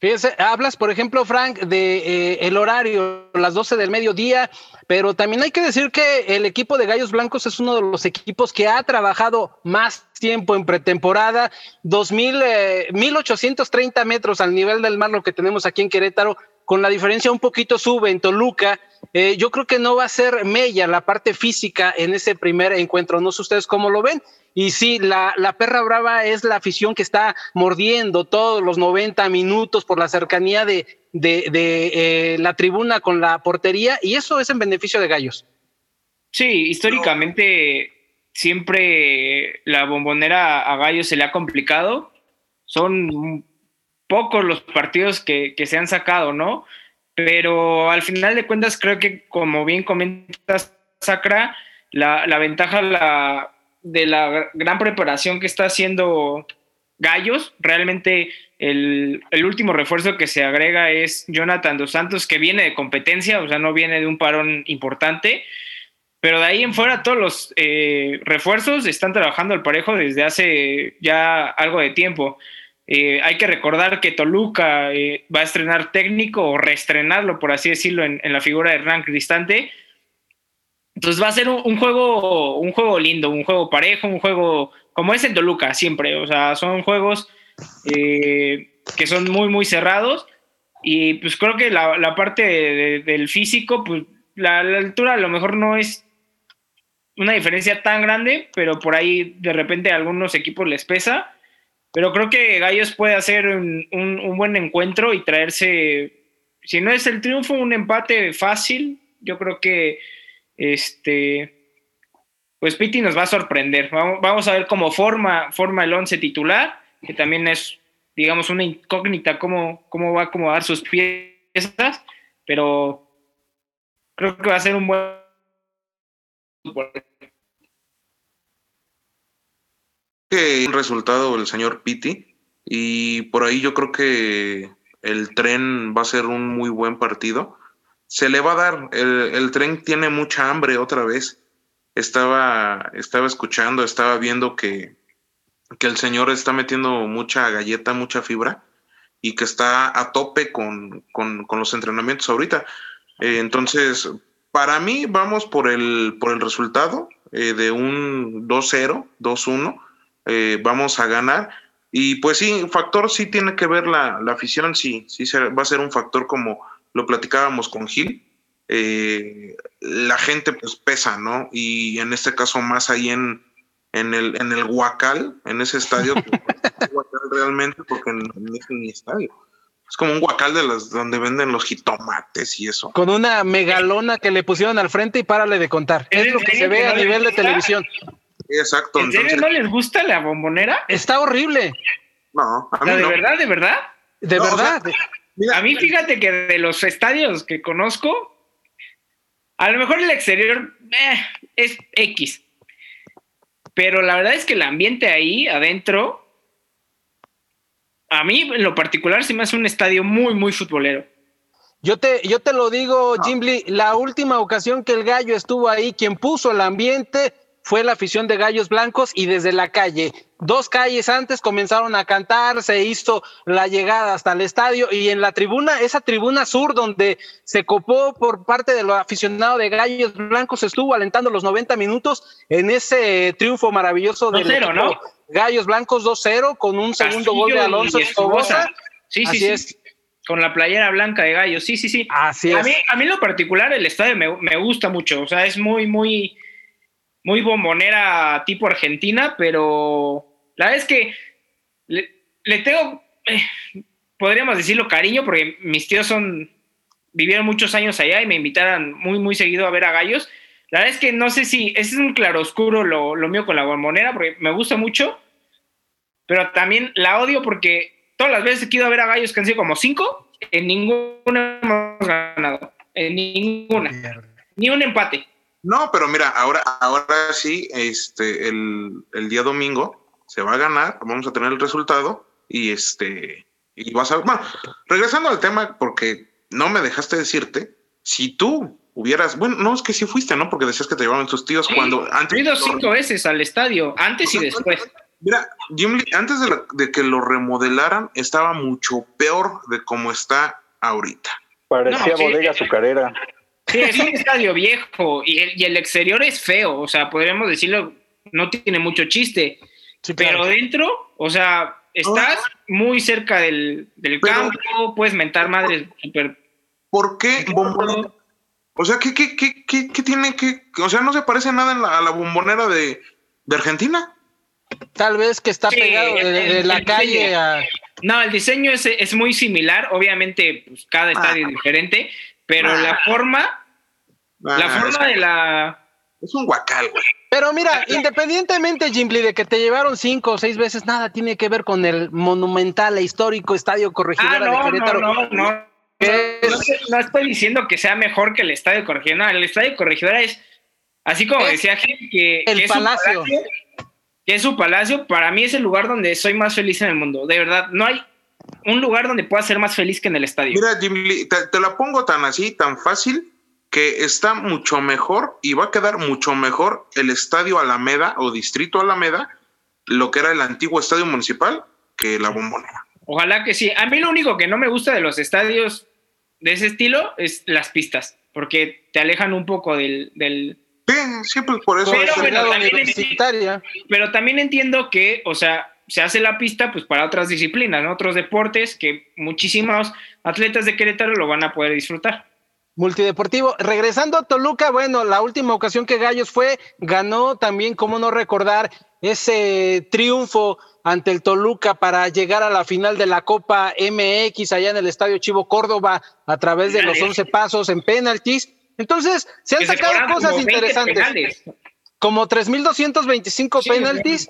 Fíjense, hablas, por ejemplo, Frank, de eh, el horario, las 12 del mediodía, pero también hay que decir que el equipo de Gallos Blancos es uno de los equipos que ha trabajado más tiempo en pretemporada, 2000, eh, 1830 metros al nivel del mar, lo que tenemos aquí en Querétaro, con la diferencia un poquito sube en Toluca. Eh, yo creo que no va a ser mella la parte física en ese primer encuentro. No sé ustedes cómo lo ven. Y sí, la, la, perra brava es la afición que está mordiendo todos los 90 minutos por la cercanía de, de, eh, la tribuna con la portería y eso es en beneficio de Gallos. Sí, históricamente siempre la bombonera a Gallos se le ha complicado. Son pocos los partidos que, que se han sacado, ¿no? Pero al final de cuentas creo que como bien comentas, Sacra, la, la ventaja la de la gran preparación que está haciendo Gallos. Realmente el, el, último refuerzo que se agrega es Jonathan Dos Santos, que viene de competencia, o sea, no viene de un parón importante. Pero de ahí en fuera todos los eh, refuerzos están trabajando al parejo desde hace ya algo de tiempo. Eh, hay que recordar que Toluca eh, va a estrenar técnico o reestrenarlo, por así decirlo, en, en la figura de Hernán Cristante. Entonces va a ser un, un, juego, un juego lindo, un juego parejo, un juego como es en Toluca siempre. O sea, son juegos eh, que son muy, muy cerrados. Y pues creo que la, la parte de, de, del físico, pues la, la, altura a lo mejor no es una diferencia tan grande, pero por ahí de repente a algunos equipos les pesa. Pero creo que Gallos puede hacer un, un, un buen encuentro y traerse, si no es el triunfo, un empate fácil. Yo creo que este, pues Piti nos va a sorprender. Vamos, a ver cómo forma, forma el once titular, que también es, digamos, una incógnita cómo, cómo va a acomodar sus piezas, pero creo que va a ser un buen un resultado el señor Piti y por ahí yo creo que el tren va a ser un muy buen partido se le va a dar. El, el, tren tiene mucha hambre otra vez. Estaba, estaba escuchando, estaba viendo que, que el señor está metiendo mucha galleta, mucha fibra y que está a tope con, con, con los entrenamientos ahorita. Eh, entonces, para mí, vamos por el, por el resultado eh, de un 2-0, 2-1. Eh, vamos a ganar. Y pues sí, factor sí tiene que ver la, la afición, sí, sí va a ser un factor como lo platicábamos con Gil, eh, la gente pues pesa, ¿no? Y en este caso más ahí en, en, el, en el Huacal, en ese estadio, pues, Huacal realmente, porque no es ni estadio. Es como un guacal de las donde venden los jitomates y eso. Con una megalona que le pusieron al frente y párale de contar. Es lo que se ve a nivel de televisión. Exacto. ¿En serio no les gusta la bombonera? Está horrible. No, a mí ¿De no. verdad, de verdad? De no, verdad. O sea, Mira, a mí fíjate que de los estadios que conozco, a lo mejor el exterior eh, es X. Pero la verdad es que el ambiente ahí adentro, a mí en lo particular se me hace un estadio muy, muy futbolero. Yo te, yo te lo digo, Jim Lee, la última ocasión que el gallo estuvo ahí, quien puso el ambiente fue la afición de Gallos Blancos y desde la calle, dos calles antes comenzaron a cantar, se hizo la llegada hasta el estadio y en la tribuna, esa tribuna sur donde se copó por parte de los aficionados de Gallos Blancos, estuvo alentando los 90 minutos en ese triunfo maravilloso de ¿no? Gallos Blancos 2-0 con un segundo gol de Alonso Escobosa. Sí, sí, sí. Es. Con la playera blanca de Gallos, sí, sí, sí. Así a Mí, a mí en lo particular el estadio me, me gusta mucho, o sea, es muy, muy muy bombonera tipo Argentina, pero la verdad es que le, tengo, eh, podríamos decirlo cariño, porque mis tíos son, vivieron muchos años allá y me invitaron muy, muy seguido a ver a gallos. La verdad es que no sé si, es un claroscuro lo, lo mío con la bombonera, porque me gusta mucho, pero también la odio porque todas las veces que he ido a ver a gallos, que han sido como cinco, en ninguna hemos ganado, en ninguna, ni un empate. No, pero mira, ahora, ahora sí, este, el, día domingo se va a ganar, vamos a tener el resultado y este, y vas a, bueno, regresando al tema, porque no me dejaste decirte, si tú hubieras, bueno, no es que sí fuiste, ¿no? Porque decías que te llevaban tus tíos cuando antes. He ido cinco veces al estadio, antes y después. Mira, Jim antes de, de, que lo remodelaran, estaba mucho peor de cómo está ahorita. Parecía bodega azucarera. Sí, es un estadio viejo y el, y el, exterior es feo, o sea, podríamos decirlo, no tiene mucho chiste. pero dentro, o sea, estás muy cerca del, del campo, puedes mentar madres súper. ¿Por qué bombonera? O sea, ¿qué, qué, qué, qué, tiene que.? O sea, no se parece nada a la bombonera de, de, Argentina. Tal vez que está pegado de, la calle a. No, el diseño es, es muy similar. Obviamente, pues, cada estadio es diferente, pero la forma, la forma de la... Es un guacal, güey. Pero mira, independientemente, Jimbly, de que te llevaron cinco o seis veces, nada tiene que ver con el monumental e histórico Estadio Corregidora ah, no, de Querétaro. No, no, no. No, estoy diciendo que sea mejor que el Estadio Corregidora. El Estadio Corregidora es, así como decía que, el es palacio. que es su palacio. Para mí es el lugar donde soy más feliz en el mundo. De verdad, no hay un lugar donde pueda ser más feliz que en el estadio. Mira, Jimmy, te, la pongo tan así, tan fácil, que está mucho mejor y va a quedar mucho mejor el estadio Alameda o Distrito Alameda, lo que era el antiguo estadio municipal, que la bombonera. Ojalá que sí. A mí lo único que no me gusta de los estadios de ese estilo es las pistas, porque te alejan un poco del... del... Sí, siempre por eso. Pero, también pero también entiendo que, o sea, se hace la pista pues para otras disciplinas, otros deportes que muchísimos atletas de Querétaro lo van a poder disfrutar. Multideportivo. Regresando a Toluca, bueno, la última ocasión que Gallos fue, ganó también, cómo no recordar, ese triunfo ante el Toluca para llegar a la final de la Copa MX allá en el Estadio Chivo Córdoba a través de los 11 pasos en penaltis. Entonces, se han sacado cosas interesantes. Como 3.225 penaltis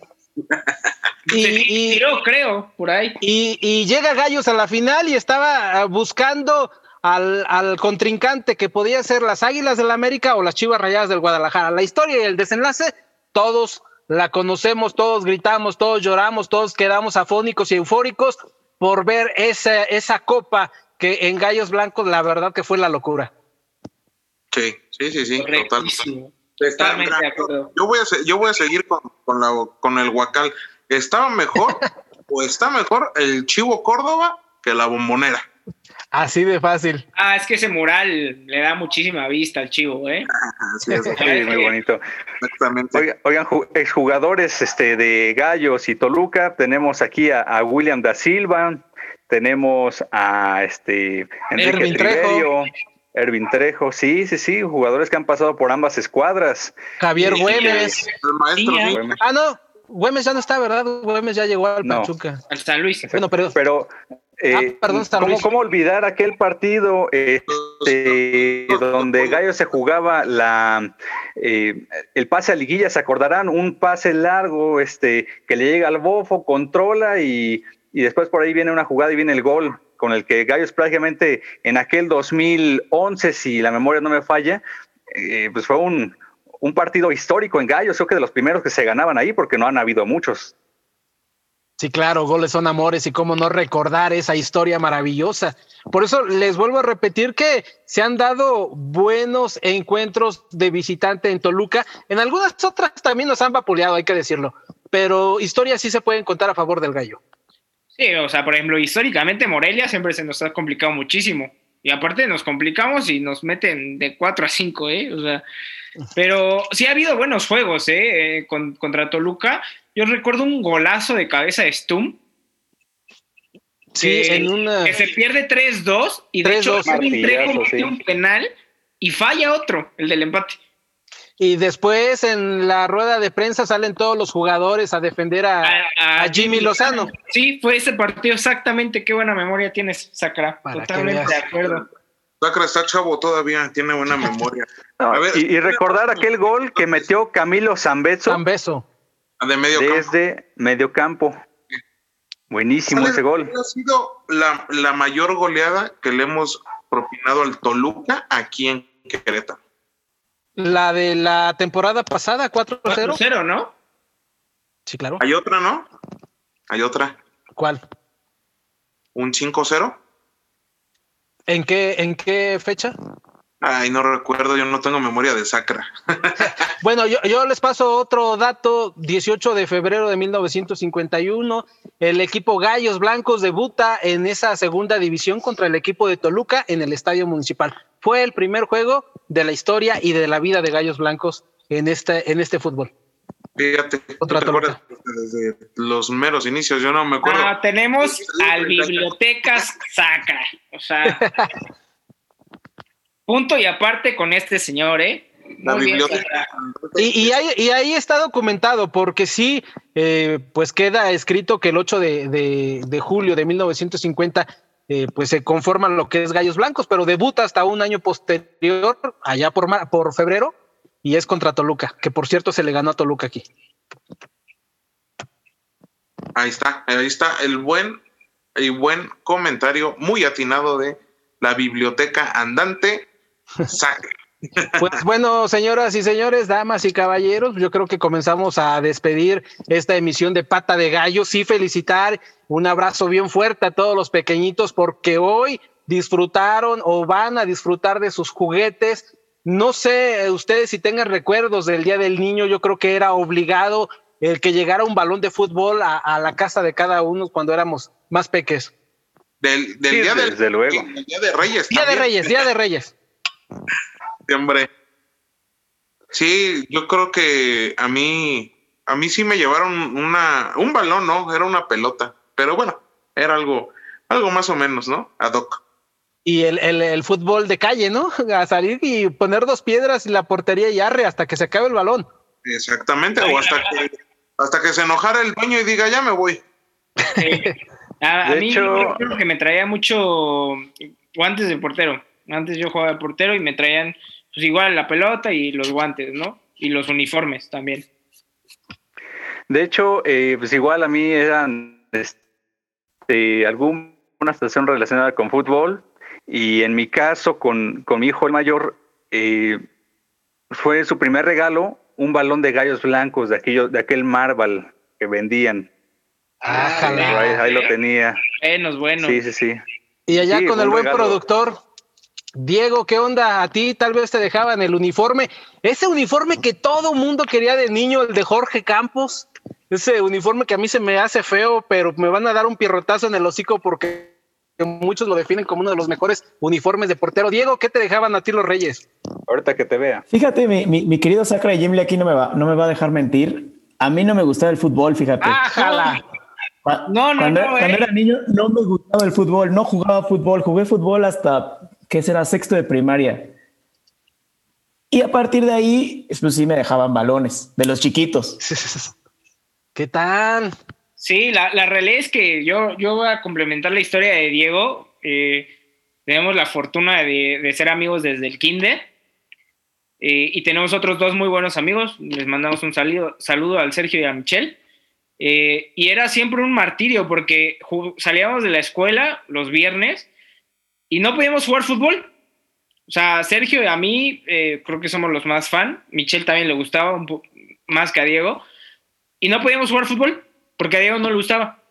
y, creo, por ahí. Y, llega Gallos a la final y estaba ah, buscando al, al, contrincante que podía ser las Águilas del la América o las Chivas Rayadas del Guadalajara. La historia y el desenlace, todos la conocemos, todos gritamos, todos lloramos, todos quedamos afónicos y eufóricos por ver esa, esa copa que en Gallos Blancos la verdad que fue la locura. Sí, sí, sí, sí, yo, voy a, yo voy a seguir con, con, la, con el Huacal. ¿Estaba mejor o está mejor el Chivo Córdoba que la Bombonera? Así de fácil. Ah, es que ese mural le da muchísima vista al chivo, ¿eh? sí, es, muy bonito. Exactamente. Oigan, exjugadores este, de Gallos y Toluca, tenemos aquí a, William da Silva, tenemos a este Enrique Trejo. Ervin Trejo, sí, sí, sí, jugadores que han pasado por ambas escuadras. Javier Güemes. Ah, no, Güemes ya no está, ¿verdad? Güemes ya llegó al Pachuca. Al San Luis. Bueno, pero. pero eh, ah, ¿cómo, olvidar aquel partido este, donde Gallo se jugaba la eh, el pase a liguilla? ¿Se acordarán? Un pase largo este, que le llega al bofo, controla y, y después por ahí viene una jugada y viene el gol con el que Gallos prácticamente en aquel 2011, si la memoria no me falla, eh, pues fue un, partido histórico en Gallos, creo que de los primeros que se ganaban ahí, porque no han habido muchos. Sí, claro, goles son amores y cómo no recordar esa historia maravillosa. Por eso les vuelvo a repetir que se han dado buenos encuentros de visitante en Toluca. En algunas otras también nos han vapuleado, hay que decirlo. Pero historias sí se pueden contar a favor del gallo. Sí, o sea, por ejemplo, históricamente Morelia siempre se nos ha complicado muchísimo. Y aparte nos complicamos y nos meten de 4 a 5, ¿eh? O sea, pero sí ha habido buenos juegos, ¿eh? eh contra Toluca. Yo recuerdo un golazo de cabeza de Stum. Sí, en una... que se pierde 3-2 y de hecho un un penal y falla otro, el del empate. Y después en la rueda de prensa salen todos los jugadores a defender a, Jimmy Lozano. Sí, fue ese partido exactamente. Qué buena memoria tienes, Sacra. Totalmente de acuerdo. Sacra está chavo todavía, tiene buena memoria. y, recordar aquel gol que metió Camilo Zambeso. Zambeso. De medio desde medio campo. Buenísimo ese gol. Ha sido la, la mayor goleada que le hemos propinado al Toluca aquí en Querétaro. La de la temporada pasada, 4-0. 4-0, ¿no? Sí, claro. Hay otra, ¿no? Hay otra. ¿Cuál? ¿Un 5-0? ¿En qué, ¿En qué fecha? Ay, no recuerdo, yo no tengo memoria de sacra. bueno, yo, yo, les paso otro dato. 18 de febrero de 1951, el equipo Gallos Blancos debuta en esa segunda división contra el equipo de Toluca en el Estadio Municipal. Fue el primer juego de la historia y de la vida de Gallos Blancos en este, en este fútbol. Fíjate, Otra desde los meros inicios, yo no me acuerdo. Ah, tenemos al Bibliotecas Sacra. O sea, Punto y aparte con este señor, ¿eh? La biblioteca. y, ahí, está documentado, porque sí, eh, pues queda escrito que el 8 de, julio de 1950, eh, pues se conforman lo que es Gallos Blancos, pero debuta hasta un año posterior, allá por, por febrero, y es contra Toluca, que por cierto se le ganó a Toluca aquí. Ahí está, ahí está el buen y buen comentario muy atinado de la biblioteca andante pues bueno, señoras y señores, damas y caballeros, yo creo que comenzamos a despedir esta emisión de Pata de Gallo. Sí, felicitar, un abrazo bien fuerte a todos los pequeñitos porque hoy disfrutaron o van a disfrutar de sus juguetes. No sé ustedes si tengan recuerdos del Día del Niño, yo creo que era obligado el que llegara un balón de fútbol a, la casa de cada uno cuando éramos más peques. Del, día desde luego. día de Reyes. Día de Reyes, Día de Reyes. Sí, hombre. Sí, yo creo que a mí, a mí sí me llevaron una, un balón, ¿no? Era una pelota. Pero bueno, era algo, algo más o menos, ¿no? Ad hoc. Y el, el, fútbol de calle, ¿no? A salir y poner dos piedras y la portería y arre hasta que se acabe el balón. Exactamente, o hasta que, hasta que se enojara el dueño y diga, ya me voy. a, mí yo creo que me traía mucho guantes de portero. Antes yo jugaba de portero y me traían pues igual la pelota y los guantes, ¿no? Y los uniformes también. De hecho, eh, pues igual a mí eran este, alguna situación relacionada con fútbol y en mi caso con, con mi hijo el mayor eh, fue su primer regalo un balón de gallos blancos de aquello, de aquel Marvel que vendían. Ah, ahí, lo tenía. Buenos, buenos. Sí, sí, sí. Y allá con el buen productor, Diego, ¿qué onda? A ti tal vez te dejaban el uniforme, ese uniforme que todo mundo quería de niño, el de Jorge Campos, ese uniforme que a mí se me hace feo, pero me van a dar un pierrotazo en el hocico porque muchos lo definen como uno de los mejores uniformes de portero. Diego, ¿qué te dejaban a ti los Reyes? Ahorita que te vea. Fíjate, mi, querido Sacra y Jimmy aquí no me, va, no me va a dejar mentir. A mí no me gustaba el fútbol, fíjate. ¡Ájala! No, no, cuando, no. Cuando eh. era niño no me gustaba el fútbol, no jugaba fútbol, jugué fútbol hasta que será sexto de primaria. Y a partir de ahí, pues sí me dejaban balones de los chiquitos. ¿Qué tal? Sí, la, la realidad es que yo, yo voy a complementar la historia de Diego. Eh, tenemos la fortuna de, ser amigos desde el kinder. Eh, y tenemos otros dos muy buenos amigos. Les mandamos un saludo, saludo al Sergio y a Michelle. Eh, y era siempre un martirio porque salíamos de la escuela los viernes y no podíamos jugar fútbol. O sea, Sergio y a mí eh, creo que somos los más fan. Michelle también le gustaba un más que a Diego. Y no podíamos jugar fútbol porque a Diego no le gustaba.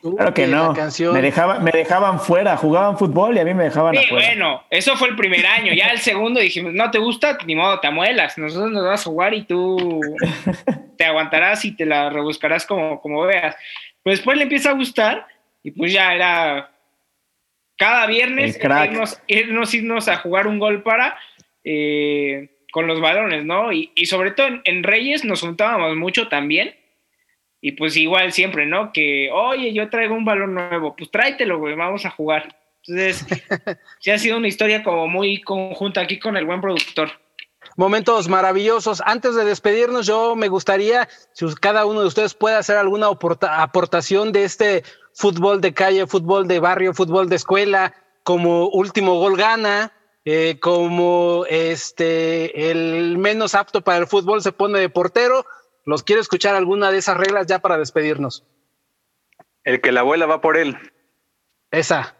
Claro que no. Me, dejaban, me dejaban fuera, jugaban fútbol y a mí me dejaban sí, bueno, eso fue el primer año. Ya el segundo dijimos, no te gusta, ni modo, te amuelas. Nosotros nos vas a jugar y tú te aguantarás y te la rebuscarás como, como veas. Pues después le empieza a gustar y pues ya era cada viernes irnos, irnos, a jugar un gol para eh, con los balones, ¿no? Y, sobre todo en Reyes nos juntábamos mucho también y pues igual siempre, ¿no? Que, oye, yo traigo un balón nuevo, pues tráetelo, güey, vamos a jugar. Entonces, sí ha sido una historia como muy conjunta aquí con el buen productor. Momentos maravillosos. Antes de despedirnos, yo me gustaría, si cada uno de ustedes puede hacer alguna aportación de este fútbol de calle, fútbol de barrio, fútbol de escuela, como último gol gana, eh, como este el menos apto para el fútbol se pone de portero los quiero escuchar alguna de esas reglas ya para despedirnos. El que la abuela va por él. Esa.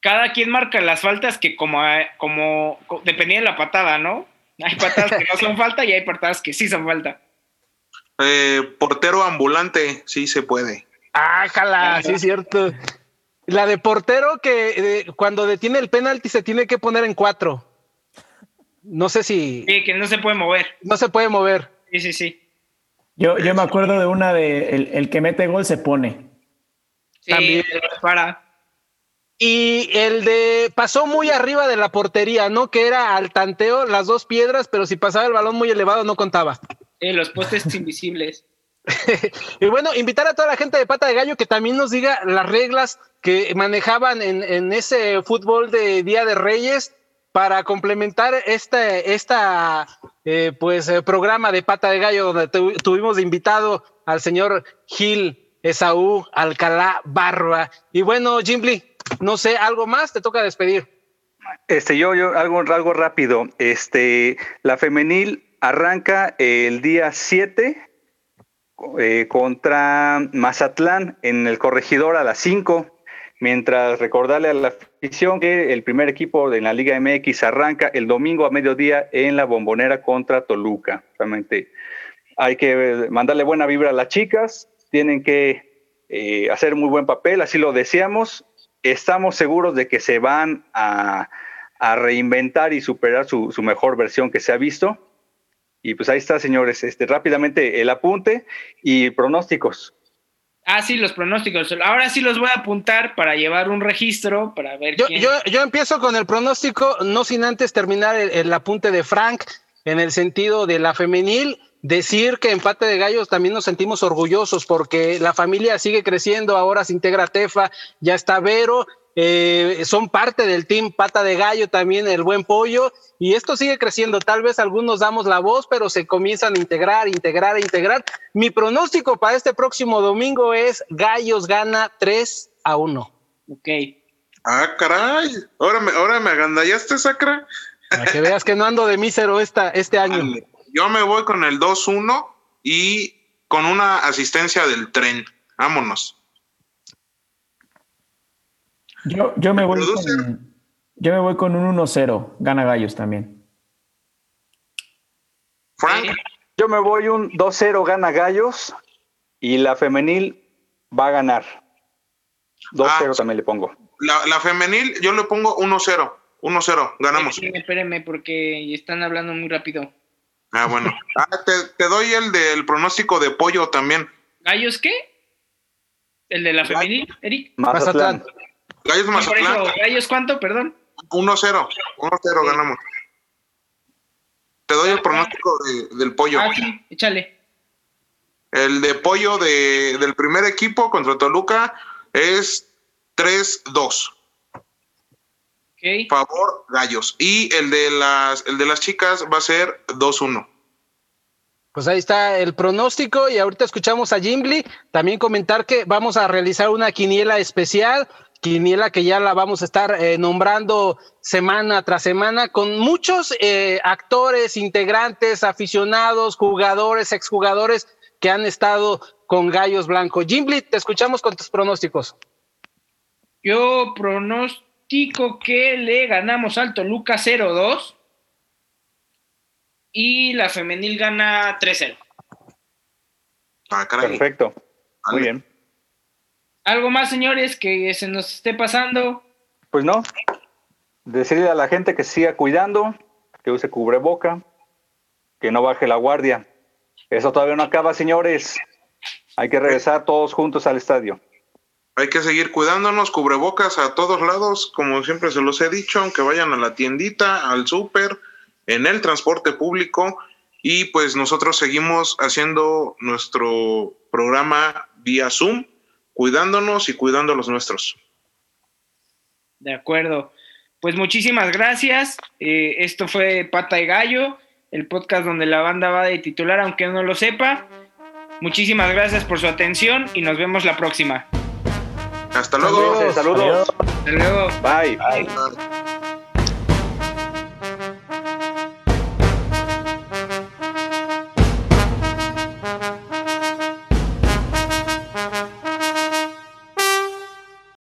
Cada quien marca las faltas que como, como dependía de la patada, ¿no? Hay patadas que no son falta y hay patadas que sí son falta. Eh, portero ambulante, sí se puede. Ah, jala, sí es cierto. La de portero que eh, cuando detiene el penalti se tiene que poner en cuatro. No sé si. Sí, que no se puede mover. No se puede mover. Sí, sí, sí. Yo, yo me acuerdo de una de el, que mete gol se pone. También. Para. Y el de pasó muy arriba de la portería, ¿no? Que era al tanteo las dos piedras, pero si pasaba el balón muy elevado no contaba. Sí, los postes invisibles. y bueno, invitar a toda la gente de Pata de Gallo que también nos diga las reglas que manejaban en, ese fútbol de Día de Reyes para complementar este esta, eh, pues, eh, programa de Pata de Gallo, donde tuvimos de invitado al señor Gil Esaú Alcalá Barba. Y bueno, Jimbly, no sé, ¿algo más? Te toca despedir. Este, yo, yo, algo, algo rápido. Este, la femenil arranca el día 7 eh, contra Mazatlán en el corregidor a las 5 mientras recordarle a la afición que el primer equipo de la Liga MX arranca el domingo a mediodía en la bombonera contra Toluca. Realmente hay que mandarle buena vibra a las chicas, tienen que eh, hacer muy buen papel, así lo deseamos. Estamos seguros de que se van a, reinventar y superar su, su, mejor versión que se ha visto. Y pues ahí está, señores, este, rápidamente el apunte y pronósticos. Ah, sí, los pronósticos. Ahora sí los voy a apuntar para llevar un registro, para ver. Yo, yo, yo empiezo con el pronóstico, no sin antes terminar el, apunte de Frank en el sentido de la femenil. Decir que empate de gallos también nos sentimos orgullosos porque la familia sigue creciendo, ahora se integra Tefa, ya está Vero, eh, son parte del team Pata de Gallo también, el buen pollo, y esto sigue creciendo. Tal vez algunos damos la voz, pero se comienzan a integrar, integrar, integrar. Mi pronóstico para este próximo domingo es Gallos gana 3 a 1. Ok. Ah, caray. Ahora me, ahora me agandallaste, Sacra. Para que veas que no ando de mísero esta, este año. Yo me voy con el 2-1 y con una asistencia del tren. Vámonos. Yo, yo, me, voy con, yo me voy con un 1-0. Gana Gallos también. Frank. Yo me voy un 2-0, gana Gallos. Y la femenil va a ganar. 2-0 ah, también le pongo. La, la, femenil, yo le pongo 1-0. 1-0, ganamos. Espérenme, espérenme, porque están hablando muy rápido. Ah, bueno. Ah, te, te, doy el del pronóstico de pollo también. ¿Gallos qué? ¿El de la femenil, Eric? Mazatlán. Gallos Mazatlán. ¿Gallos cuánto, perdón? 1-0. 1-0 ganamos. Te doy el pronóstico del pollo. Ah, sí, échale. El de pollo de, del primer equipo contra Toluca es 3-2. Okay. Favor, gallos. Y el de las, el de las chicas va a ser 2-1. Pues ahí está el pronóstico y ahorita escuchamos a Jimbly. También comentar que vamos a realizar una quiniela especial quiniela que ya la vamos a estar eh, nombrando semana tras semana con muchos eh, actores, integrantes, aficionados, jugadores, exjugadores que han estado con Gallos Blanco. Jimbly, te escuchamos con tus pronósticos. Yo pronostico que le ganamos al Toluca 0-2 y la femenil gana 3-0. Ah, Perfecto. Muy bien. ¿Algo más, señores, que se nos esté pasando? Pues no. Decirle a la gente que siga cuidando, que use cubreboca, que no baje la guardia. Eso todavía no acaba, señores. Hay que regresar todos juntos al estadio. Hay que seguir cuidándonos, cubrebocas a todos lados, como siempre se los he dicho, aunque vayan a la tiendita, al súper, en el transporte público. Y pues nosotros seguimos haciendo nuestro programa vía Zoom, cuidándonos y cuidando a los nuestros. De acuerdo. Pues muchísimas gracias. Eh, esto fue Pata y Gallo, el podcast donde la banda va de titular, aunque no lo sepa. Muchísimas gracias por su atención y nos vemos la próxima. Hasta luego. Saludos. Hasta luego. Bye. Bye.